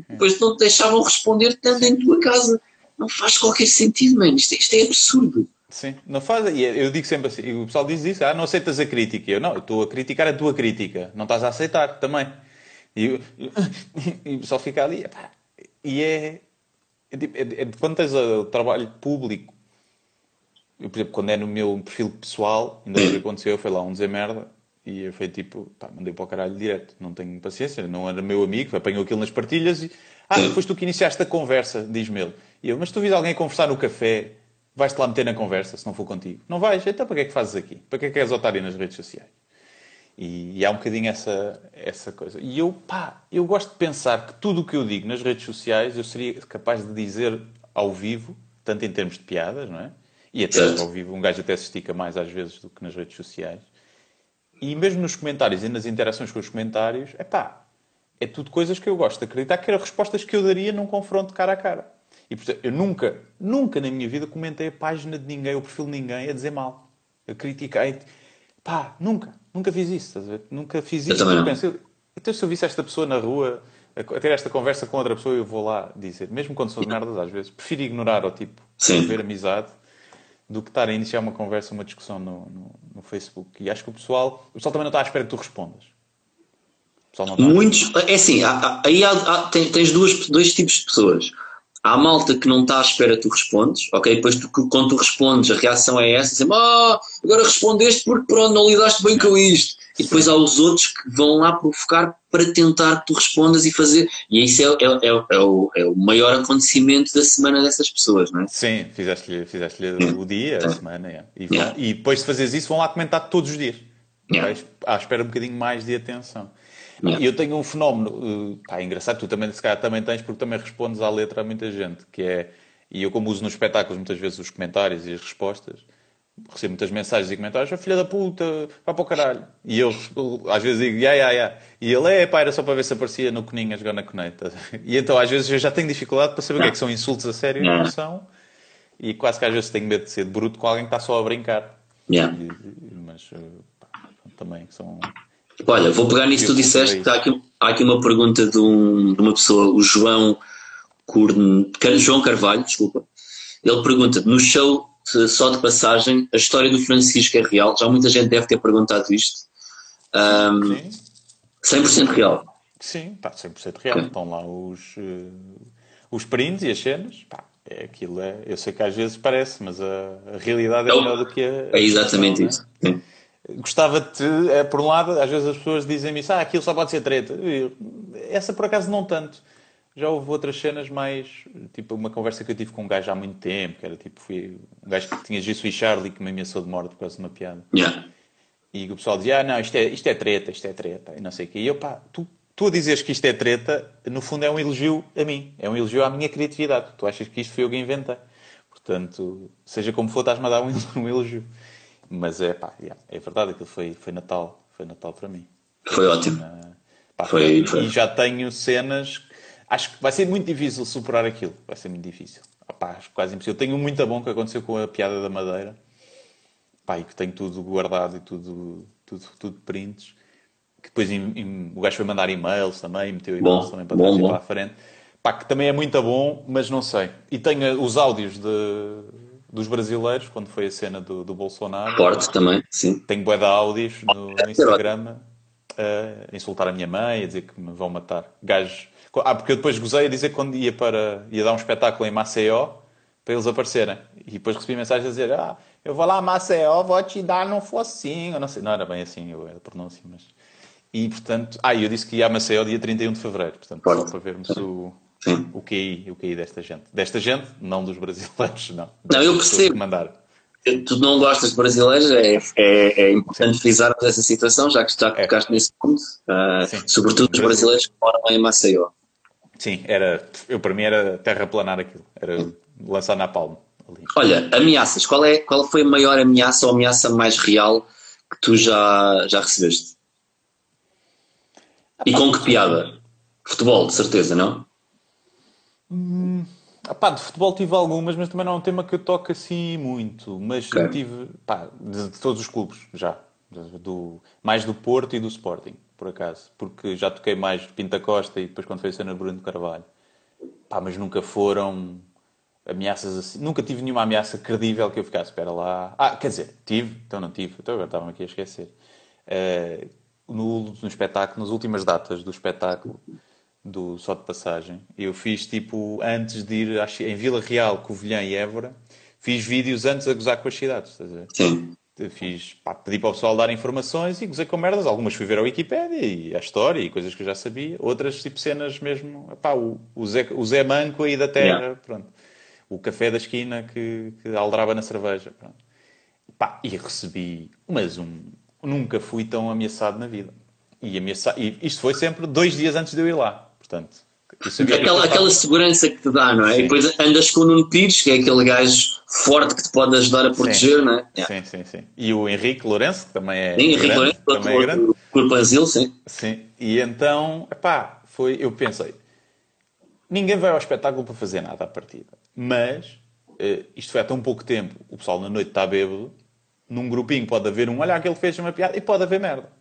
Depois não te deixavam responder estando em tua casa. Não faz qualquer sentido, mano. Isto, isto é absurdo. Sim, não faz. Eu digo sempre assim, o pessoal diz isso, ah, não aceitas a crítica. Eu não, eu estou a criticar a tua crítica, não estás a aceitar também. E, e o pessoal fica ali, epá, e é, é, tipo, é- é- quando tens o trabalho público, eu, por exemplo, quando é no meu perfil pessoal, ainda hoje aconteceu, foi lá um dizer merda, e eu fui tipo, pá, mandei para o caralho direto, não tenho paciência, não era meu amigo, apanhou aquilo nas partilhas e, ah, depois tu que iniciaste a conversa, diz-me ele. E eu, mas tu vis alguém conversar no café, vais-te lá meter na conversa, se não for contigo. Não vais, então para que é que fazes aqui? Para que é que és otário nas redes sociais? E, e há um bocadinho essa, essa coisa. E eu, pá, eu gosto de pensar que tudo o que eu digo nas redes sociais eu seria capaz de dizer ao vivo, tanto em termos de piadas, não é? E até ao vivo, um gajo até se estica mais às vezes do que nas redes sociais. E mesmo nos comentários e nas interações com os comentários, é pá, é tudo coisas que eu gosto de acreditar que eram respostas que eu daria num confronto cara a cara. E portanto, eu nunca, nunca na minha vida comentei a página de ninguém, o perfil de ninguém a dizer mal. Eu critiquei. Pá, nunca, nunca fiz isso, estás a ver? Nunca fiz isso. eu- então se eu visse esta pessoa na rua a ter esta conversa com outra pessoa, eu vou lá dizer, mesmo quando são merdas às vezes, prefiro ignorar ou tipo, ver amizade do que estar a iniciar uma conversa, uma discussão no, no, no Facebook. E acho que o pessoal, o pessoal também não está à espera que tu respondas. Muitos, é assim, há- há- aí há- tem- tens duas, dois tipos de pessoas. Há malta que não está à espera que tu respondes, ok? Depois tu, quando tu respondes, a reação é essa, assim, ah, agora respondeste porque pronto, não lidaste bem com isto. E depois há os outros que vão lá provocar para tentar que tu respondas e fazer. E isso é, é, é, é o, é o maior acontecimento da semana dessas pessoas, não é? Sim, fizeste-lhe fizeste o dia, a semana, é. e, vão- Yeah. e depois de fazeres isso vão lá comentar todos os dias. Yeah. À espera um bocadinho mais de atenção. Yeah. E eu tenho um fenómeno, uh, pá, é engraçado, tu também se calhar também tens, porque também respondes à letra a muita gente, que é, e eu como uso nos espetáculos muitas vezes os comentários e as respostas, recebo muitas mensagens e comentários, "Ah, filha da puta, vá para o caralho. E eu às vezes digo, ya, ya, ya. E ele, é pá, era só para ver se aparecia no Coninhas Gonna Connect. E então às vezes eu já tenho dificuldade para saber o que é que são insultos a sério e Não. não são. E quase que às vezes tenho medo de ser bruto com alguém que está só a brincar. Yeah. E- e- mas eh, pá, também são. Olha, vou pegar nisso que tu disseste. comprei. Há aqui, há aqui uma pergunta de, um- de uma pessoa, o João, Curne, João Carvalho, desculpa. Ele pergunta: no show só de passagem, a história do Francisco é real? Já muita gente deve ter perguntado isto. Ahm, Sim, 100% real. sim, está 100% real. Estão lá os, eh, os prints e as cenas. Pá, é aquilo é. Eu sei que às vezes parece, mas a, a realidade é É melhor do que a. É exatamente a isso. né? Gostava de, te- é, por um lado, às vezes as pessoas dizem-me isso, ah, aquilo só pode ser treta. Eu- essa por acaso não tanto. Já houve outras cenas mais, tipo uma conversa que eu tive com um gajo há muito tempo, que era tipo, fui um gajo que tinha Jesus e Charlie que me ameaçou de morte por causa de uma piada. Yeah. E o pessoal dizia, ah, não, isto é, isto é treta, isto é treta, e não sei o quê. E eu, pá, tu, tu a dizeres que isto é treta, no fundo é um elogio a mim, é um elogio à minha criatividade. Tu achas que isto foi eu que inventei. Portanto, seja como for, estás-me a dar um, um elogio. Mas é, pá, yeah, é verdade, aquilo foi, foi Natal, foi Natal para mim. Foi ótimo. Ah, pá, Foi- foi. E já tenho cenas. Acho que vai ser muito difícil superar aquilo. Vai ser muito difícil. Pá, acho quase impossível. Tenho um muito bom que aconteceu com a piada da Madeira. Pá, e que tenho tudo guardado e tudo, tudo, tudo prints. Que depois em- em- o gajo foi mandar e-mails também, meteu e-mails Bom, também para bom, trás e bom. para a frente. Pá, que também é muito bom, mas não sei. E tenho os áudios de, dos brasileiros, quando foi a cena do, do Bolsonaro. Forte também, sim. Tenho bué de áudios no, no Instagram a insultar a minha mãe, a dizer que me vão matar. Gajos. Ah, porque eu depois gozei a dizer que quando ia, para, ia dar um espetáculo em Maceió para eles aparecerem. E depois recebi mensagens a dizer: Ah, eu vou lá a Maceió, vou te dar num focinho. Eu Não sei, não era bem assim, eu era pronúncia, mas. E portanto, ah, eu disse que ia a Maceió dia 31 de fevereiro, portanto, só para vermos o, Sim. o QI, o QI desta gente. Desta gente, não dos brasileiros, não. Não, eu percebo. que mandaram. Tu não gostas de brasileiros, é, é, é importante frisarmos essa situação, já que já É. tocaste nesse ponto. Sim. sobretudo os brasileiros que moram em Maceió. Sim, era, eu para mim era terraplanar aquilo, era lançar na palma ali. Olha, ameaças. Qual, é, qual foi a maior ameaça ou ameaça mais real que tu já, já recebeste? E com que piada? Futebol, de certeza, não? Ah, pá, de futebol tive algumas, mas também não é um tema que eu toco assim muito. Mas Ok. tive, pá, de, de todos os clubes, já. Do, mais do Porto e do Sporting, por acaso. Porque já toquei mais Pinta Costa e depois quando foi a cena Bruno Carvalho. Pá, mas nunca foram ameaças assim. Nunca tive nenhuma ameaça credível que eu ficasse, espera lá. Ah, quer dizer, tive, então não tive, então agora estava aqui a esquecer. Eh, no, no espetáculo, nas últimas datas do espetáculo, do Só de Passagem, eu fiz tipo, antes de ir às- em Vila Real, Covilhã e Évora, fiz vídeos antes a gozar com as cidades, estás a ver? Sim. Fiz, pá, pedi para o pessoal dar informações e gozei com merdas. Algumas fui ver a Wikipédia e a história e coisas que eu já sabia. Outras, tipo, cenas mesmo. Pá, o, o, Zé, o Zé Manco aí da terra, Yeah. pronto. O café da esquina que, que aldraba na cerveja, pronto. Pá, e recebi, mas um, nunca fui tão ameaçado na vida. E, ameaça, e isto foi sempre dois dias antes de eu ir lá. Portanto, Aquela, aquela segurança que te dá, não é? Sim. E depois andas com o Nuno Pires, que é aquele gajo forte que te pode ajudar a proteger, não é? Sim, sim, sim. E o Henrique Lourenço, que também é Sim, Henrique grande, Lourenço, também é grande. Corpanzil, sim. Sim, e então, epá, foi, eu pensei, ninguém vai ao espetáculo para fazer nada à partida, mas eh, isto foi há tão pouco tempo, o pessoal na noite está bêbado, num grupinho pode haver um, olha, aquele fez uma piada, e pode haver merda.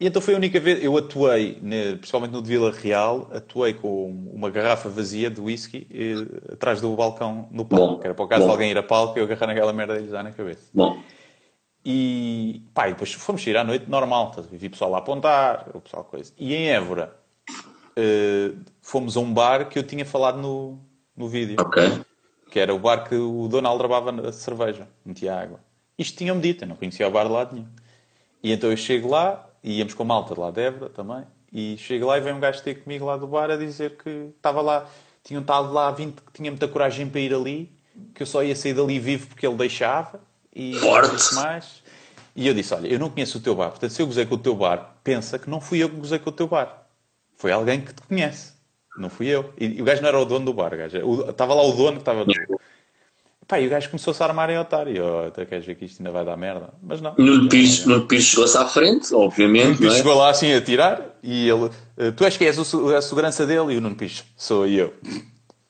E então foi a única vez, eu atuei, principalmente no de Vila Real, atuei com uma garrafa vazia de whisky eh, atrás do balcão no palco, Bom, que era para o caso bom. de alguém ir a palco e eu agarrar naquela merda e lhes dar na cabeça. Bom, E pá, e depois fomos sair à noite normal, a ver? vi o pessoal lá apontar, o pessoal coisa. E em Évora eh, fomos a um bar que eu tinha falado no, no vídeo, ok. que era o bar que o dono aldrabava na cerveja, metia água. Isto tinham-me dito, eu não conhecia o bar de lado nenhum. E então eu chego lá, e íamos com a malta de lá de Évora também, e chego lá e vem um gajo ter comigo lá do bar a dizer que estava lá, tinham estado lá 20 que tinha muita coragem para ir ali, que eu só ia sair dali vivo porque ele deixava, e Forte. mais. E eu disse, olha, eu não conheço o teu bar, portanto se eu gozei com o teu bar, pensa que não fui eu que gozei com o teu bar. Foi alguém que te conhece. Não fui eu. E, e o gajo não era o dono do bar, gajo. o- Estava lá o dono que estava. Pá, e o gajo começou-se a armar em otário. Oh, até queres ver que isto ainda vai dar merda? Mas não. Nuno Pires, Nuno Pires chegou-se à frente, obviamente. Nuno é? chegou lá assim a tirar e ele. "Eh, Tu és que és a segurança dele? E o Nuno Pires, sou eu.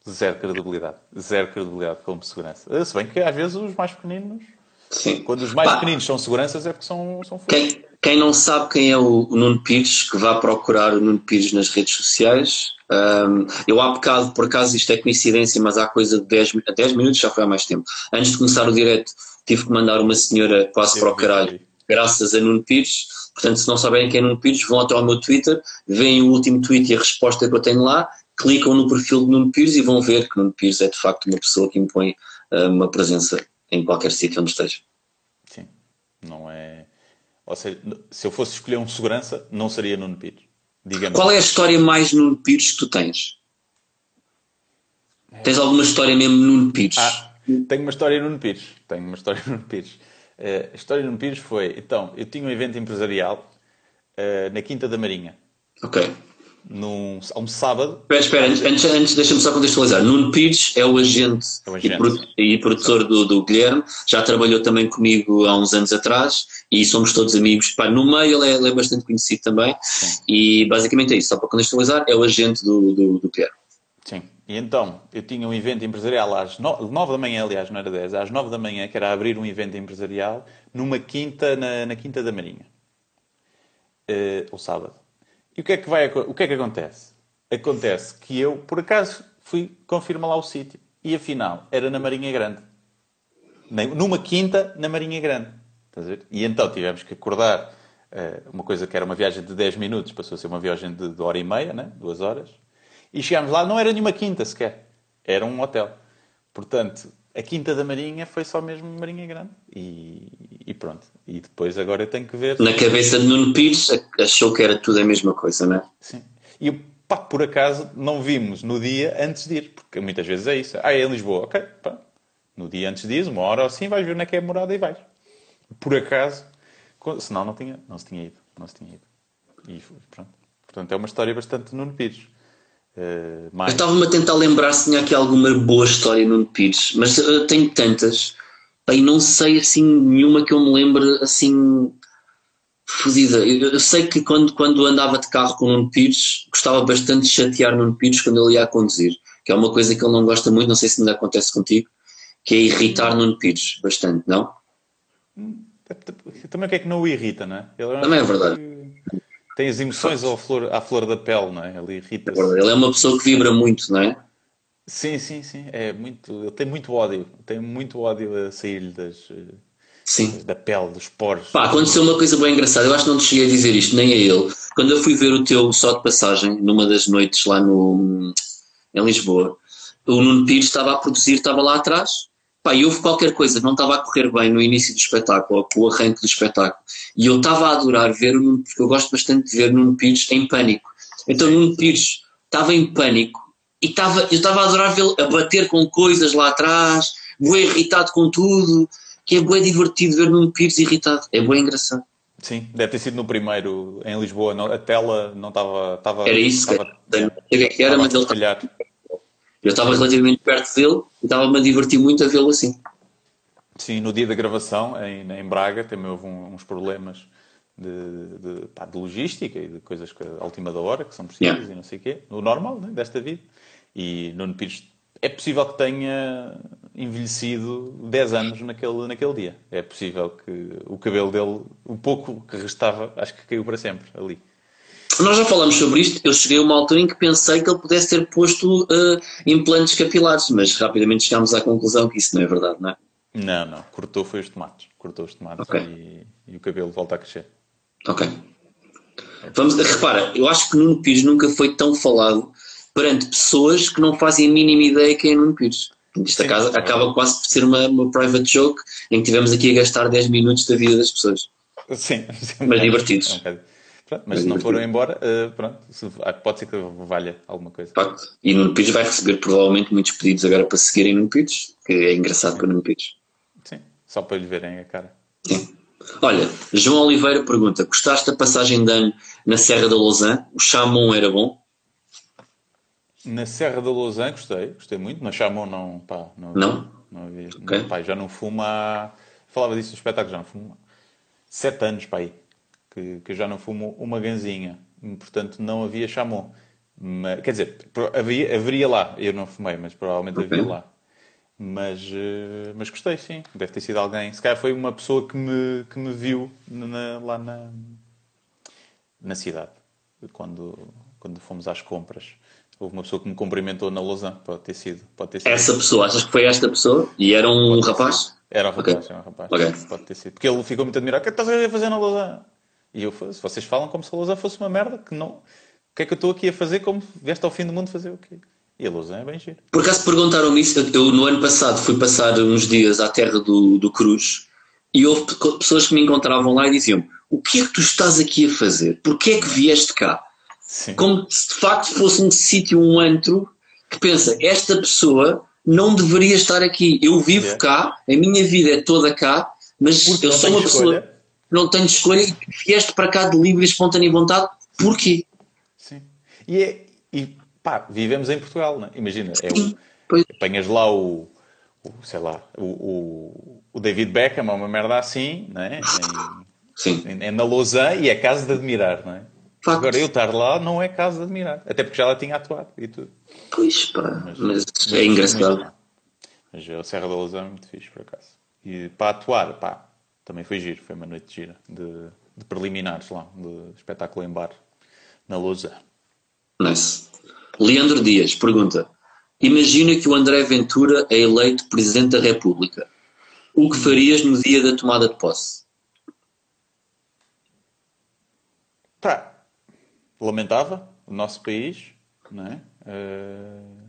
Zero credibilidade. Zero credibilidade como segurança. Eh, Se bem que às vezes os mais pequeninos, Sim. quando os mais Pá, pequeninos são seguranças, é porque são, são. Quem, quem não sabe quem é o, o Nuno Pires, que vá procurar o Nuno Pires nas redes sociais. Ahm, eu há bocado, por acaso isto é coincidência, mas há coisa de 10, mi- 10 minutos, já foi há mais tempo. Antes de começar o direto, tive que mandar uma senhora quase Eu para o caralho, graças a Nuno Pires. Portanto, se não saberem quem é Nuno Pires, vão até ao meu Twitter, veem o último tweet e a resposta que eu tenho lá, clicam no perfil de Nuno Pires e vão ver que Nuno Pires é de facto uma pessoa que impõe ah, uma presença em qualquer sítio onde esteja. Sim. Não é. Ou seja, se eu fosse escolher um segurança, não seria Nuno Pires. Diga-me. Qual é a história mais Nuno Pires que tu tens? Tens alguma história mesmo Nuno Pires? Ah, tenho uma história Nuno Pires. Tenho uma história Nuno Pires. Eh, a história Nuno Pires foi... Então, eu tinha um evento empresarial eh, na Quinta da Marinha. Ok. Num, a um sábado. Espera, espera, antes, antes, antes deixa-me só contextualizar. Nuno Pires é o agente, É o agente. E, produ- e produtor do, do Guilherme, já trabalhou também comigo há uns anos atrás e somos todos amigos. Pá, no meio ele é, ele é bastante conhecido também e basicamente é isso, só para contextualizar, é o agente do, do, do Guilherme. Sim. E então, eu tinha um evento empresarial às 9 da manhã, aliás, não era 10, às 9 da manhã, que era abrir um evento empresarial numa quinta, na, na Quinta da Marinha. Eh, o sábado. E o que, é que vai, o que é que acontece? Acontece que eu, por acaso, fui confirmar lá o sítio. E afinal, era na Marinha Grande. Numa quinta na Marinha Grande. E então tivemos que acordar eh, uma coisa que era uma viagem de 10 minutos, passou a ser uma viagem de, de hora e meia, né? duas horas. E chegámos lá, não era nenhuma quinta sequer. Era um hotel. Portanto, a Quinta da Marinha foi só mesmo Marinha Grande. E, e pronto. E depois agora eu tenho que ver. Na cabeça de Nuno Pires achou que era tudo a mesma coisa, não é? Sim. E pá, por acaso não vimos no dia antes de ir, porque muitas vezes é isso. Ah, é em Lisboa, ok, pá. No dia antes de ir, uma hora ou assim, vais ver onde é que é a morada e vais. Por acaso, senão não, tinha, não se tinha ido. Não se tinha ido. E pronto. Portanto, é uma história bastante Nuno Pires. Eh, Eu mais. estava-me a tentar lembrar se tinha aqui alguma boa história Nuno Pires, mas eu tenho tantas e não sei assim nenhuma que eu me lembre assim fodida. Eu, eu sei que quando, quando andava de carro com o Nuno Pires, gostava bastante de chatear Nuno Pires quando ele ia a conduzir, que é uma coisa que ele não gosta muito, não sei se ainda acontece contigo, que é irritar Nuno Pires bastante, não? Também o que é que não o irrita, não é? Ele Também é verdade. que Tem as emoções ao flor, à flor da pele, não é? Ele irrita-se. Ele é uma pessoa que vibra muito, não é? Sim, sim, sim. É muito, ele tem muito ódio. Tem muito ódio a sair-lhe das, eh, Sim. da pele, dos poros. Pá, aconteceu uma coisa bem engraçada, eu acho que não te cheguei a dizer isto, nem a ele. Quando eu fui ver o teu só de passagem, numa das noites lá no, em Lisboa, o Nuno Pires estava a produzir, estava lá atrás, pá, e houve qualquer coisa que não estava a correr bem no início do espetáculo, ou com o arranque do espetáculo, e eu estava a adorar ver o Nuno, porque eu gosto bastante de ver Nuno Pires em pânico. Então Nuno Pires estava em pânico, e estava, eu estava a adorar vê-lo a bater com coisas lá atrás, bué irritado com tudo, que é bué divertido ver Nuno Pires irritado, é bué engraçado. Sim, deve ter sido no primeiro em Lisboa. não- a tela não estava. estava Era isso, que estava, não sei o que é que era, estava mas ele. Eu estava relativamente perto dele e estava-me a divertir muito a vê-lo assim. Sim, no dia da gravação, em, em Braga, também houve um- uns problemas de, de, pá, de logística e de coisas que, à última da hora que são precisas Yeah. e não sei o quê. No normal né, desta vida. E Nuno Pires é possível que tenha envelhecido 10 anos naquele, naquele dia. É possível que o cabelo dele, o pouco que restava, acho que caiu para sempre ali. Nós já falamos sobre isto, eu cheguei a uma altura em que pensei que ele pudesse ter posto eh, implantes capilares, mas rapidamente chegámos à conclusão que isso não é verdade, não é? Não, não. Cortou foi os tomates. Cortou os tomates Ok. e, e o cabelo volta a crescer. Ok. Vamos, repara, eu acho que Nuno Pires nunca foi tão falado perante pessoas que não fazem a mínima ideia quem é Nuno Pires. Isto Sim, acaba, sim. acaba quase por ser uma, uma private joke em que tivemos aqui a gastar 10 minutos da vida das pessoas. Sim, Mas divertidos. É um mas se não foram embora, eh, pronto, pode ser que valha alguma coisa. E Nuno Pires vai receber provavelmente muitos pedidos agora para seguirem Nuno Pires, que é engraçado o Nuno Pires. Sim, só para lhe verem a cara. Sim. Olha, João Oliveira pergunta: gostaste da passagem de ano na Serra da Lausanne? O Chamon era bom? Na Serra da Lausanne gostei, gostei muito. Na Chamon não, pá, não, Não? Não havia. Ok. Pá, já não fumo há. Falava disso no espetáculo, já não fumo há sete anos, pá, aí, que, que eu já não fumo uma ganzinha. Portanto, não havia chamon. Mas, quer dizer, havia, haveria lá. Eu não fumei, mas provavelmente Ok. havia lá. Mas, eh, mas gostei, sim. Deve ter sido alguém. Se calhar foi uma pessoa que me, que me viu na- lá na, na cidade, quando, quando fomos às compras. Houve uma pessoa que me cumprimentou na Lausanne. Pode ter sido. Pode ter sido. Essa pessoa, achas que foi esta pessoa? E era um rapaz? Era um rapaz, Ok. era um rapaz. Ok. Pode ter sido. Porque ele ficou muito admirado. O que é que estás a fazer na Lausanne? E eu, se vocês falam como se a Lausanne fosse uma merda, que não. O que é que eu estou aqui a fazer como vieste ao fim do mundo fazer o quê? E a Lausanne é bem giro. Por acaso perguntaram-me isso, eu, no ano passado fui passar uns dias à terra do, do Cruz e houve pe- pessoas que me encontravam lá e diziam o que é que tu estás aqui a fazer? Porquê é que vieste cá? Sim. Como se de facto fosse um sítio, um antro, que pensa, esta pessoa não deveria estar aqui. Eu vivo É. cá, a minha vida é toda cá, mas Porque eu sou uma pessoa escolha. que não tenho escolha e vieste para cá de livre e espontânea vontade. Porquê? Sim. E, é, e pá, vivemos em Portugal, não é? Imagina, é o, Sim, pois. apanhas lá o, o, sei lá, o, o, David Beckham, ou uma merda assim, não é? Sim. Em- É na Lausanne e é caso de admirar, não é? Facto. Agora eu estar lá não é caso de admirar. Até porque já lá tinha atuado e tudo. Pois pá, mas, Mas é engraçado. muito- Mas a Serra da Lausanne é muito fixe, por acaso. E para atuar, pá, também foi giro. Foi uma noite gira de, de preliminares lá, de espetáculo em bar, na Lausanne. Nice. Leandro Dias pergunta: Imagina que o André Ventura é eleito Presidente da República. O que farias no dia da tomada de posse? Pá, lamentava o nosso país, não é? Eh,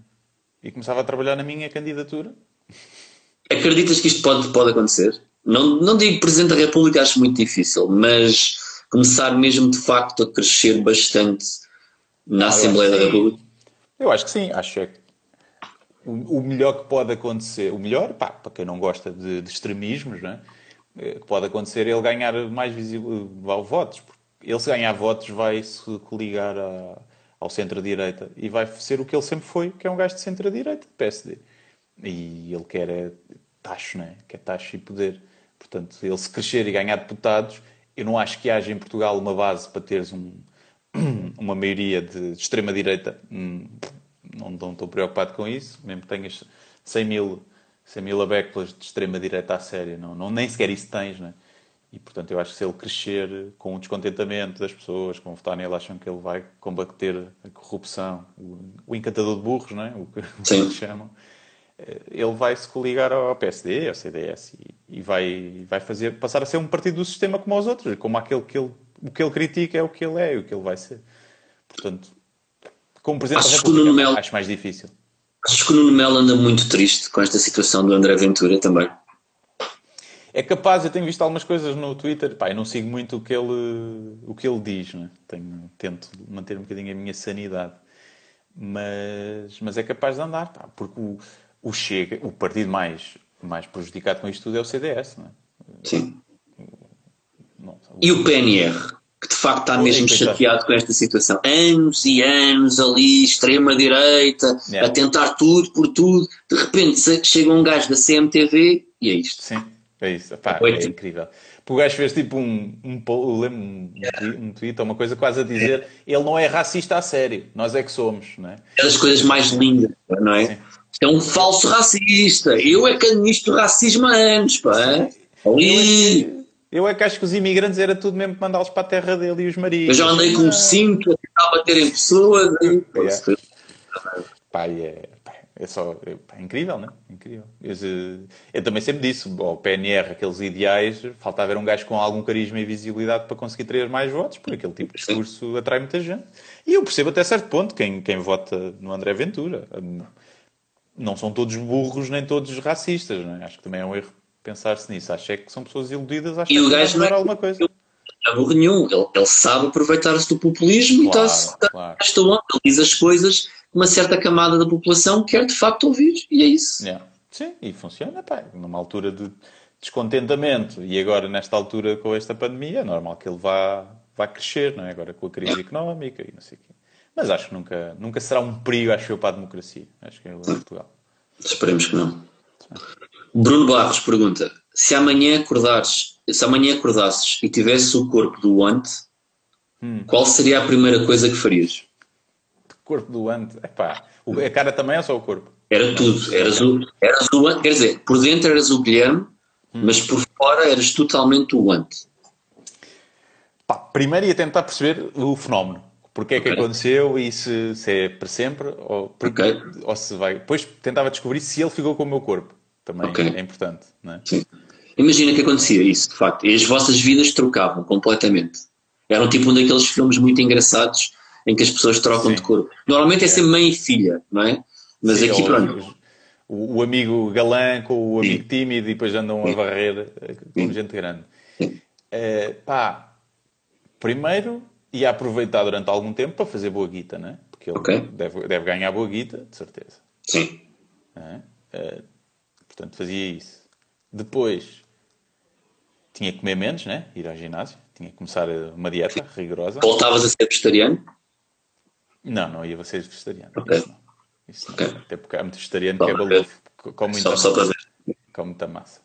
e começava a trabalhar na minha candidatura. Acreditas que isto pode, pode acontecer? Não, não digo Presidente da República, acho muito difícil, mas começar mesmo de facto a crescer bastante na Assembleia da que. República. Eu acho que sim, acho que é o, o melhor que pode acontecer, o melhor, pá, para quem não gosta de, de extremismos, é? Eh, que pode acontecer é ele ganhar mais visível, votos. Porque ele se ganhar votos vai se coligar a- ao centro-direita e vai ser o que ele sempre foi, que é um gajo de centro-direita, PSD. E ele quer é tacho, não é? Quer tacho e poder. Portanto, ele se crescer e ganhar deputados, eu não acho que haja em Portugal uma base para teres um, uma maioria de extrema-direita. Hum, Não, não estou preocupado com isso, mesmo que tenhas 100 mil, 100 mil abéculas de extrema-direita à séria, não, não, nem sequer isso tens, né? E portanto, eu acho que se ele crescer com o descontentamento das pessoas, com votar nele, acham que ele vai combater a corrupção, o, o encantador de burros, não é? O que, o que chamam ele vai se coligar ao PSD, ao CDS e, e vai, vai fazer, passar a ser um partido do sistema como os outros, como aquele que ele, o que ele critica é o que ele é e o que ele vai ser. Portanto, como Presidente Achas da República, Melo- acho mais difícil. Acho que o Nuno Melo anda muito triste com esta situação do André Ventura também. É capaz, eu tenho visto algumas coisas no Twitter, pá, eu não sigo muito o que ele, o que ele diz, né? tenho, tento manter um bocadinho a minha sanidade. Mas, mas é capaz de andar, pá, porque o, o Chega, o partido mais, mais prejudicado com isto tudo é o CDS, não é? Sim. Não, E o PNR, que de facto está mesmo chateado com esta situação. Anos e anos ali, extrema-direita, Yeah. a tentar tudo por tudo. De repente chega um gajo da CMTV e é isto. Sim, é isso. Pá, Oi, é tu- incrível. Porque o gajo fez tipo um, um, lembro um, um, tweet, um uma coisa quase a dizer ele não é racista a sério, nós é que somos, não é? É das coisas mais lindas, não é? Sim. É um falso racista. Eu é que administro racismo há anos, pá. Ali. Eu é que acho que os imigrantes era tudo mesmo mandá-los para a terra dele e os maridos. Eu já andei com um cinto a tentar bater em pessoas. e- Yeah. Pá, é, pá, é só é, pá, é incrível, não é? Incrível. Eu, eh, eu também sempre disse, ao PNR, aqueles ideais, faltava ver um gajo com algum carisma e visibilidade para conseguir trazer mais votos, porque aquele tipo de discurso atrai muita gente. E eu percebo até certo ponto quem, quem vota no André Ventura. Não são todos burros nem todos racistas, não é? Acho que também é um erro pensar-se nisso. Acho é que são pessoas iludidas, acho E que o vai gajo não é- alguma coisa. Não há nenhum. Ele, ele sabe aproveitar-se do populismo e Claro, está-se está claro. onda. Ele diz as coisas que uma certa camada da população quer de facto ouvir. E é isso. Yeah. Sim, e funciona, pá, numa altura de descontentamento e agora nesta altura com esta pandemia é normal que ele vá, vá crescer, não é? Agora com a crise económica e não sei o quê. Mas acho que nunca, nunca será um perigo, acho eu, para a democracia. Acho que é em Portugal. Esperemos que não. Bruno Barros pergunta: se amanhã acordares, se amanhã acordasses e tivesse o corpo do Ant, qual seria a primeira coisa que farias? Corpo doante. Epá, o- a cara também é só o corpo. Era tudo. Eras o, eras o Ant, quer dizer, por dentro eras o Guilherme, mas por fora eras totalmente o Ant. Pá, primeiro ia tentar perceber o fenómeno. Porque é que Ok. aconteceu e se, se é para sempre ou, porque- Ok. ou se vai. Depois tentava descobrir se ele ficou com o meu corpo. Também Ok. é importante, não é? Sim. Imagina que acontecia isso, de facto. E as vossas vidas trocavam completamente. Eram tipo um daqueles filmes muito engraçados em que as pessoas trocam Sim. de corpo. Normalmente é sempre mãe e filha, não é? Mas Sim, aqui, pronto. O, o amigo galã com o amigo tímido e depois andam a varrer eh, com gente grande. Sim. Eh, pá, primeiro ia aproveitar durante algum tempo para fazer boa guita, né? Porque ele Ok. deve, deve ganhar boa guita, de certeza. Sim. é? Eh, portanto, fazia isso. Depois tinha que comer menos, né? Ir ao ginásio. Tinha que começar eh, uma dieta rigorosa. Voltavas a ser vegetariano? Não, não ia ser vegetariano. Ok. Isso não. Isso não. Ok. Até porque há muito vegetariano Só que é balofo, muita Só, só para massa. ver. Com muita massa.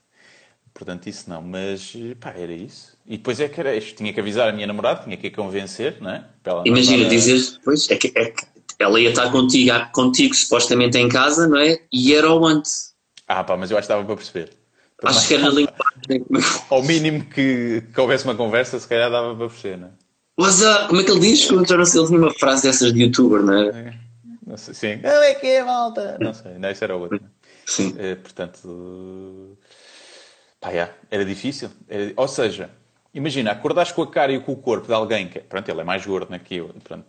Portanto, isso não. Mas, pá, era isso. E depois é que era isto. Tinha que avisar a minha namorada, tinha que a convencer, não é? Não Imagina, estar a- dizer, pois, é que, é que ela ia estar contigo, contigo supostamente em casa, não é? E era o Ant. Ah, pá, mas eu acho que estava para perceber. Acho que era na linguagem. Ao mínimo que, que houvesse uma conversa, se calhar dava para perceber, não é? What's up? Como é que ele diz? Eu já não sei, ele tinha uma frase dessas de youtuber, não é? Não sei, sim. Como é que é, malta? Não sei, não, isso era o outro. Sim. Eh, portanto, pá, já, era difícil. Era- ou seja, imagina, acordares com a cara e com o corpo de alguém que, pronto, ele é mais gordo né, que eu, pronto,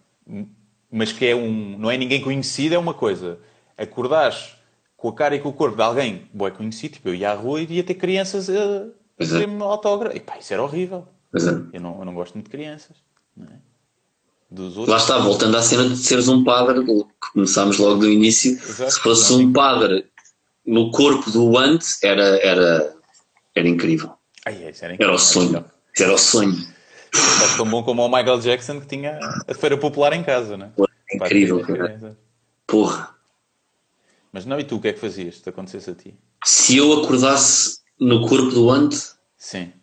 mas que é um, não é ninguém conhecido, é uma coisa. Acordares com a cara e com o corpo de alguém, boé conhecido, tipo, eu ia à rua e ia ter crianças a, Pois é. autógrafo. E pá, isso era horrível. É. Eu não, eu não gosto muito de crianças. Não é? Dos Lá outros. está, voltando à cena de seres um padre, que começámos logo do início. Exato. Se fosse um padre no corpo do Ant, era, era, era incrível. Ai, era, Era incrível, o sonho. era o sonho. Quase tão bom como o Michael Jackson que tinha a feira popular em casa, né? Pô, incrível, cara. Porra. Mas não, e tu o que é que fazias se te acontecesse a ti? Se eu acordasse no corpo do Ant, Sim.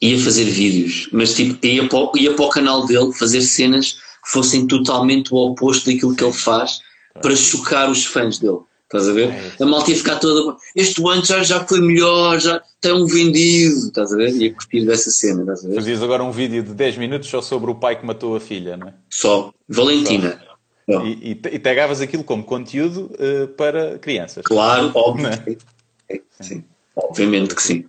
ia fazer vídeos, mas tipo, ia para, o- ia para o canal dele fazer cenas que fossem totalmente o oposto daquilo que ele faz para chocar os fãs dele. Estás a ver? É. A malta ia ficar toda. Este Ant já, já foi melhor, já tem um vendido. Estás a ver? Ia curtir dessa cena. Estás a ver? Fazias agora um vídeo de 10 minutos só sobre o pai que matou a filha, não é? Só. Valentina. Só. E, e, e tagavas aquilo como conteúdo eh, para crianças. Claro, óbvio. Não é? sim. Obviamente que sim.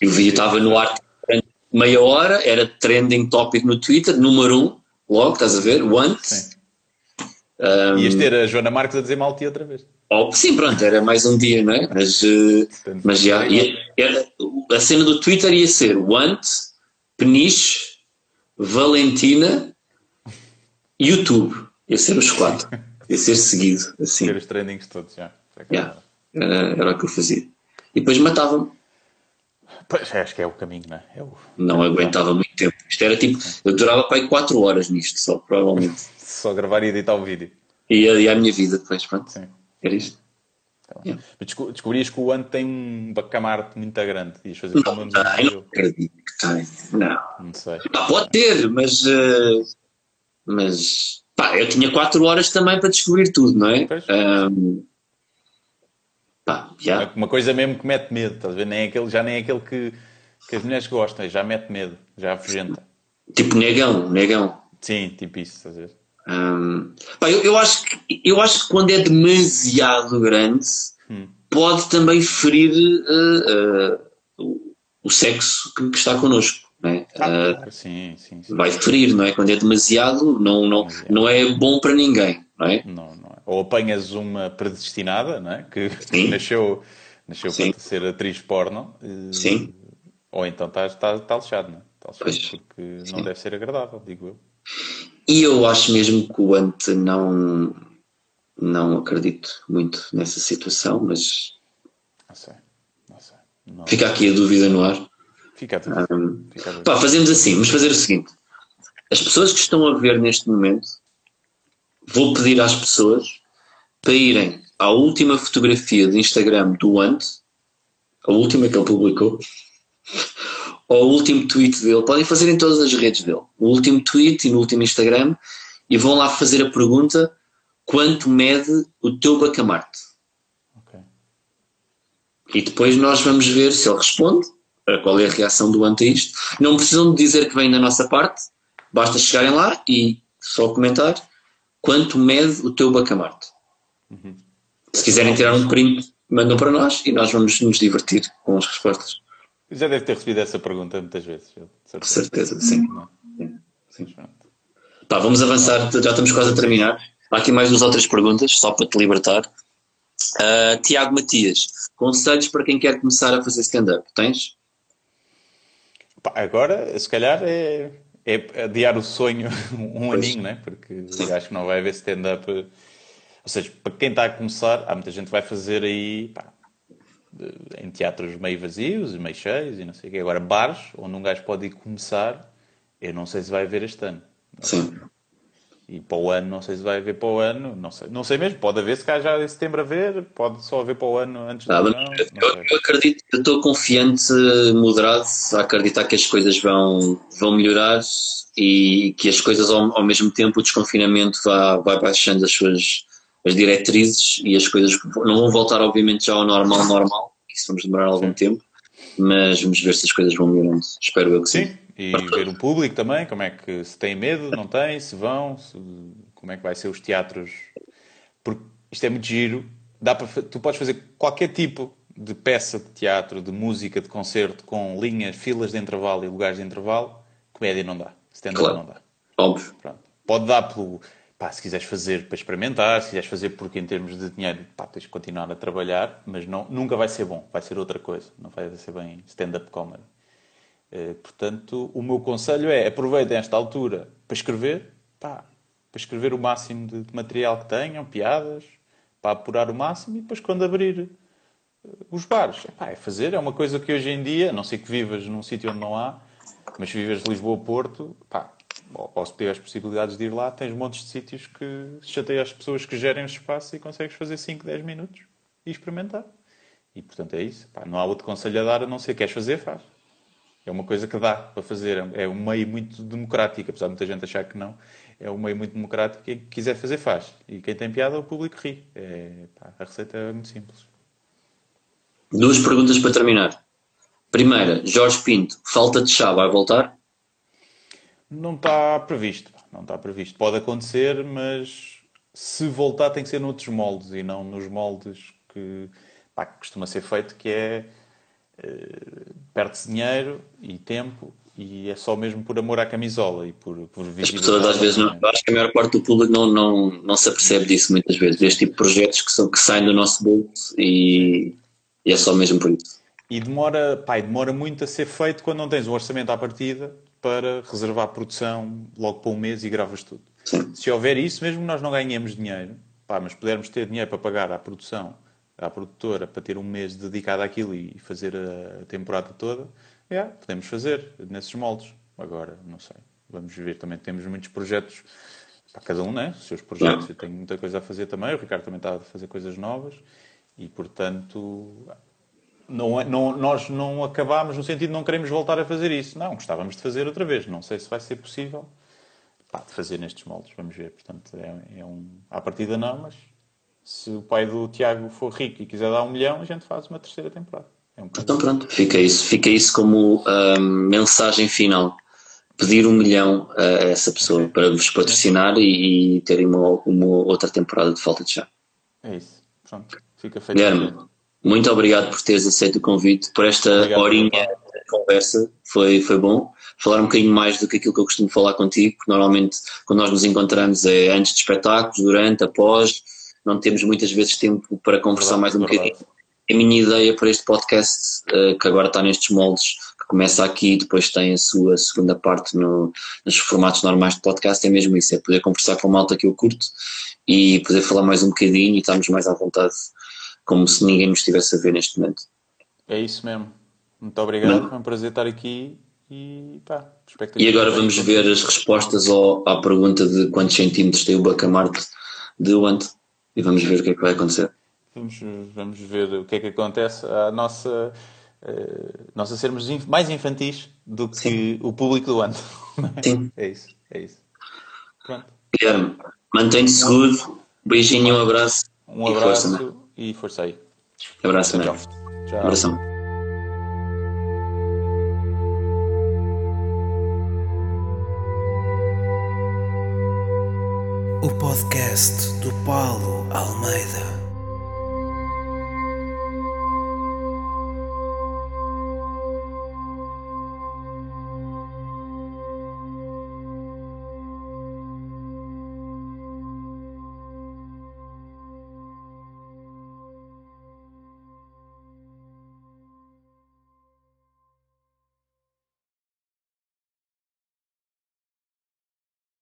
E o vídeo estava no ar durante meia hora, era trending topic no Twitter, número um, logo, estás a ver? Ant. Sim. Um, Ias ter a Joana Marques a dizer mal ti outra vez. Oh, sim, pronto, era mais um dia, não é? Mas, eh, mas já, ia- era- a cena do Twitter ia ser Want, Peniche, Valentina, YouTube. Ia ser os quatro. Ia ser seguido, assim. Ter os trendings todos já. Yeah. Era, era o que eu fazia. E depois matava-me. Pois, acho que é o caminho, não é? É o... Não aguentava muito tempo. Isto era tipo, eu durava para aí 4 horas nisto, só, provavelmente. Só gravar e editar o vídeo. E e a minha vida depois, pronto. Sim. Era isto. Tá. Yeah. Desco- descobrias que o Ant tem um bacamarte muito grande. Ias fazer Não, um tem, não acredito que tem. Não. Não sei. Pode ter, mas. eh, mas. Pá, eu tinha 4 horas também para descobrir tudo, não é? Pois. Ahm, pá, já. Uma coisa mesmo que mete medo, estás a ver? Nem é aquele, já nem é aquele que, que as mulheres gostam, já mete medo, já afugenta. Tipo negão, negão. Sim, tipo isso, estás a ver? Ahm, pá, eu, eu, acho que, eu acho que quando é demasiado grande, Hum. pode também ferir eh, eh, o, sexo que, que está connosco. É? Ah, Sim, sim, sim. vai ferir, não é? Quando é demasiado, não, não, não é bom para ninguém, não é? Não, não é. Ou apanhas uma predestinada, não é? Que Sim. nasceu, nasceu Sim. para ser atriz porno. eh, Sim. Ou então está está está lixado, não é? Está Pois. porque não deve ser agradável, digo eu. E eu acho mesmo que o Ante não, não acredito muito nessa situação, mas Não sei, não sei. Não. fica aqui a dúvida no ar. Fica a tudo. Ahm, Fica a tudo. pá, fazemos assim, vamos fazer o seguinte. As pessoas que estão a ver neste momento, vou pedir às pessoas para irem à última fotografia de Instagram do Ant, a última que ele publicou, ou o último tweet dele, podem fazer em todas as redes dele, o último tweet e no último Instagram, e vão lá fazer a pergunta: quanto mede o teu bacamarte? Ok. E depois nós vamos ver se ele responde, qual é a reação do ante a isto. Não precisam de dizer que vem da nossa parte, basta chegarem lá e só comentar quanto mede o teu bacamarte. Se quiserem tirar um print, mandam para nós e nós vamos nos divertir com as respostas. Já deve ter recebido essa pergunta muitas vezes. Com certeza. sim. Não. Sim. Pronto. Pá, vamos avançar, já estamos quase a terminar. Há aqui mais duas ou três perguntas, só para te libertar. Ah, Tiago Matias, conselhos para quem quer começar a fazer stand-up? Tens? Pá, agora, se calhar, é, é adiar o sonho um Pois. aninho, né? Porque acho que não vai haver stand-up. Ou seja, para quem está a começar, há muita gente que vai fazer aí pá, em teatros meio vazios, meio cheios e não sei o quê. Agora, bares, onde um gajo pode ir começar, eu não sei se vai haver este ano. Sim. E para o ano, não sei se vai haver para o ano, não sei, não sei mesmo. Pode haver, se calhar já em setembro a ver, pode só haver para o ano antes Ah, do verão. eu, eu acredito, eu estou confiante, moderado, a acreditar que as coisas vão, vão melhorar e que as coisas ao, ao mesmo tempo o desconfinamento vai, vai baixando as suas as diretrizes e as coisas não vão voltar obviamente já ao normal normal, isso vamos demorar algum tempo, mas vamos ver se as coisas vão melhorando. Espero eu que sim. Sim, e ver o público também, como é que se tem medo, não tem, se vão, se- como é que vai ser os teatros. Porque isto é muito giro. Dá para, tu podes fazer qualquer tipo de peça de teatro, de música, de concerto, com linhas, filas de intervalo e lugares de intervalo. Comédia não dá. Stand-up Claro. não dá. Óbvio. Pronto. Pode dar pelo. Pá, se quiseres fazer para experimentar, se quiseres fazer porque em termos de dinheiro, pá, tens de continuar a trabalhar, mas não, nunca vai ser bom, vai ser outra coisa, não vai ser bem stand-up comedy. Eh, portanto, o meu conselho é aproveitem esta altura para escrever, pá, para escrever o máximo de, de material que tenham, piadas, para apurar o máximo e depois quando abrir eh, os bares, epá, é fazer, é uma coisa que hoje em dia, não sei que vivas num sítio onde não há, mas se vives Lisboa Porto, pá, ou, ou se tiveres possibilidades de ir lá, tens montes de sítios que chateiam as pessoas que gerem os espaços e consegues fazer 5, 10 minutos e experimentar. E portanto é isso. Não há outro conselho a dar a não ser queres fazer, faz. É uma coisa que dá para fazer. É um meio muito democrático, apesar de muita gente achar que não. É um meio muito democrático. Quem quiser fazer, faz. E quem tem piada, o público ri. É, pá, a receita é muito simples. Duas perguntas para terminar. Primeira, Jorge Pinto, falta de chá, vai voltar? Não está previsto. Não está previsto. Pode acontecer, mas se voltar tem que ser noutros moldes e não nos moldes que, pá, que costuma ser feito, que é perde-se dinheiro e tempo e é só mesmo por amor à camisola e por, por As pessoas às vezes não, acho que a maior parte do público não, não, não se apercebe disso muitas vezes, deste tipo de projetos que, são, que saem do nosso bolso e, e é só mesmo por isso. E demora, e demora muito a ser feito quando não tens um orçamento à partida para reservar a produção logo para um mês e gravas tudo. Sim. Se houver isso, mesmo que nós não ganhemos dinheiro, pá, mas pudermos ter dinheiro para pagar à produção, à produtora, para ter um mês dedicado àquilo e fazer a, temporada toda, é, podemos fazer nesses moldes. Agora, não sei, vamos ver. Também temos muitos projetos, para cada um, né? Os seus projetos. Eu tenho muita coisa a fazer também, o Ricardo também está a fazer coisas novas e, portanto, não, é- não- nós não acabámos no sentido de não queremos voltar a fazer isso. Não, gostávamos de fazer outra vez. Não sei se vai ser possível pá, de fazer nestes moldes. Vamos ver. Portanto, é, é um. À partida, não, mas se o pai do Tiago for rico e quiser dar um milhão, a gente faz uma terceira temporada. É um Então pronto, fica isso, fica isso como hum, mensagem final. Pedir um milhão a essa pessoa para vos patrocinar e, e terem uma, uma outra temporada de falta de chá. É isso. Pronto. Fica feito. Guilherme, muito obrigado por teres aceito o convite, por esta Obrigado, horinha de conversa, foi, foi bom. Falar um bocadinho mais do que aquilo que eu costumo falar contigo, porque normalmente quando nós nos encontramos é antes de espetáculos, durante, após, não temos muitas vezes tempo para conversar mais um Verdade, bocadinho. A minha ideia para este podcast, eh, que agora está nestes moldes, que começa aqui e depois tem a sua segunda parte no, nos formatos normais de podcast, é mesmo isso, é poder conversar com a malta que eu curto e poder falar mais um bocadinho e estarmos mais à vontade, como se ninguém nos estivesse a ver neste momento. É isso mesmo. Muito obrigado. Foi um prazer estar aqui e pá, E agora vamos ver as respostas ao, à pergunta de quantos centímetros tem o bacamarte de onde e vamos ver o que é que vai acontecer. Vamos, vamos ver o que é que acontece à nossa, uh, nós a sermos inf mais infantis do que Sim. o público do ano. Sim. É isso, é isso. Pronto. Guilherme, mantém-te seguro. Beijinho, um abraço. Um abraço e força, né? e força aí. Abraço, tchau. Tchau. Abração. O podcast do Paulo Almeida.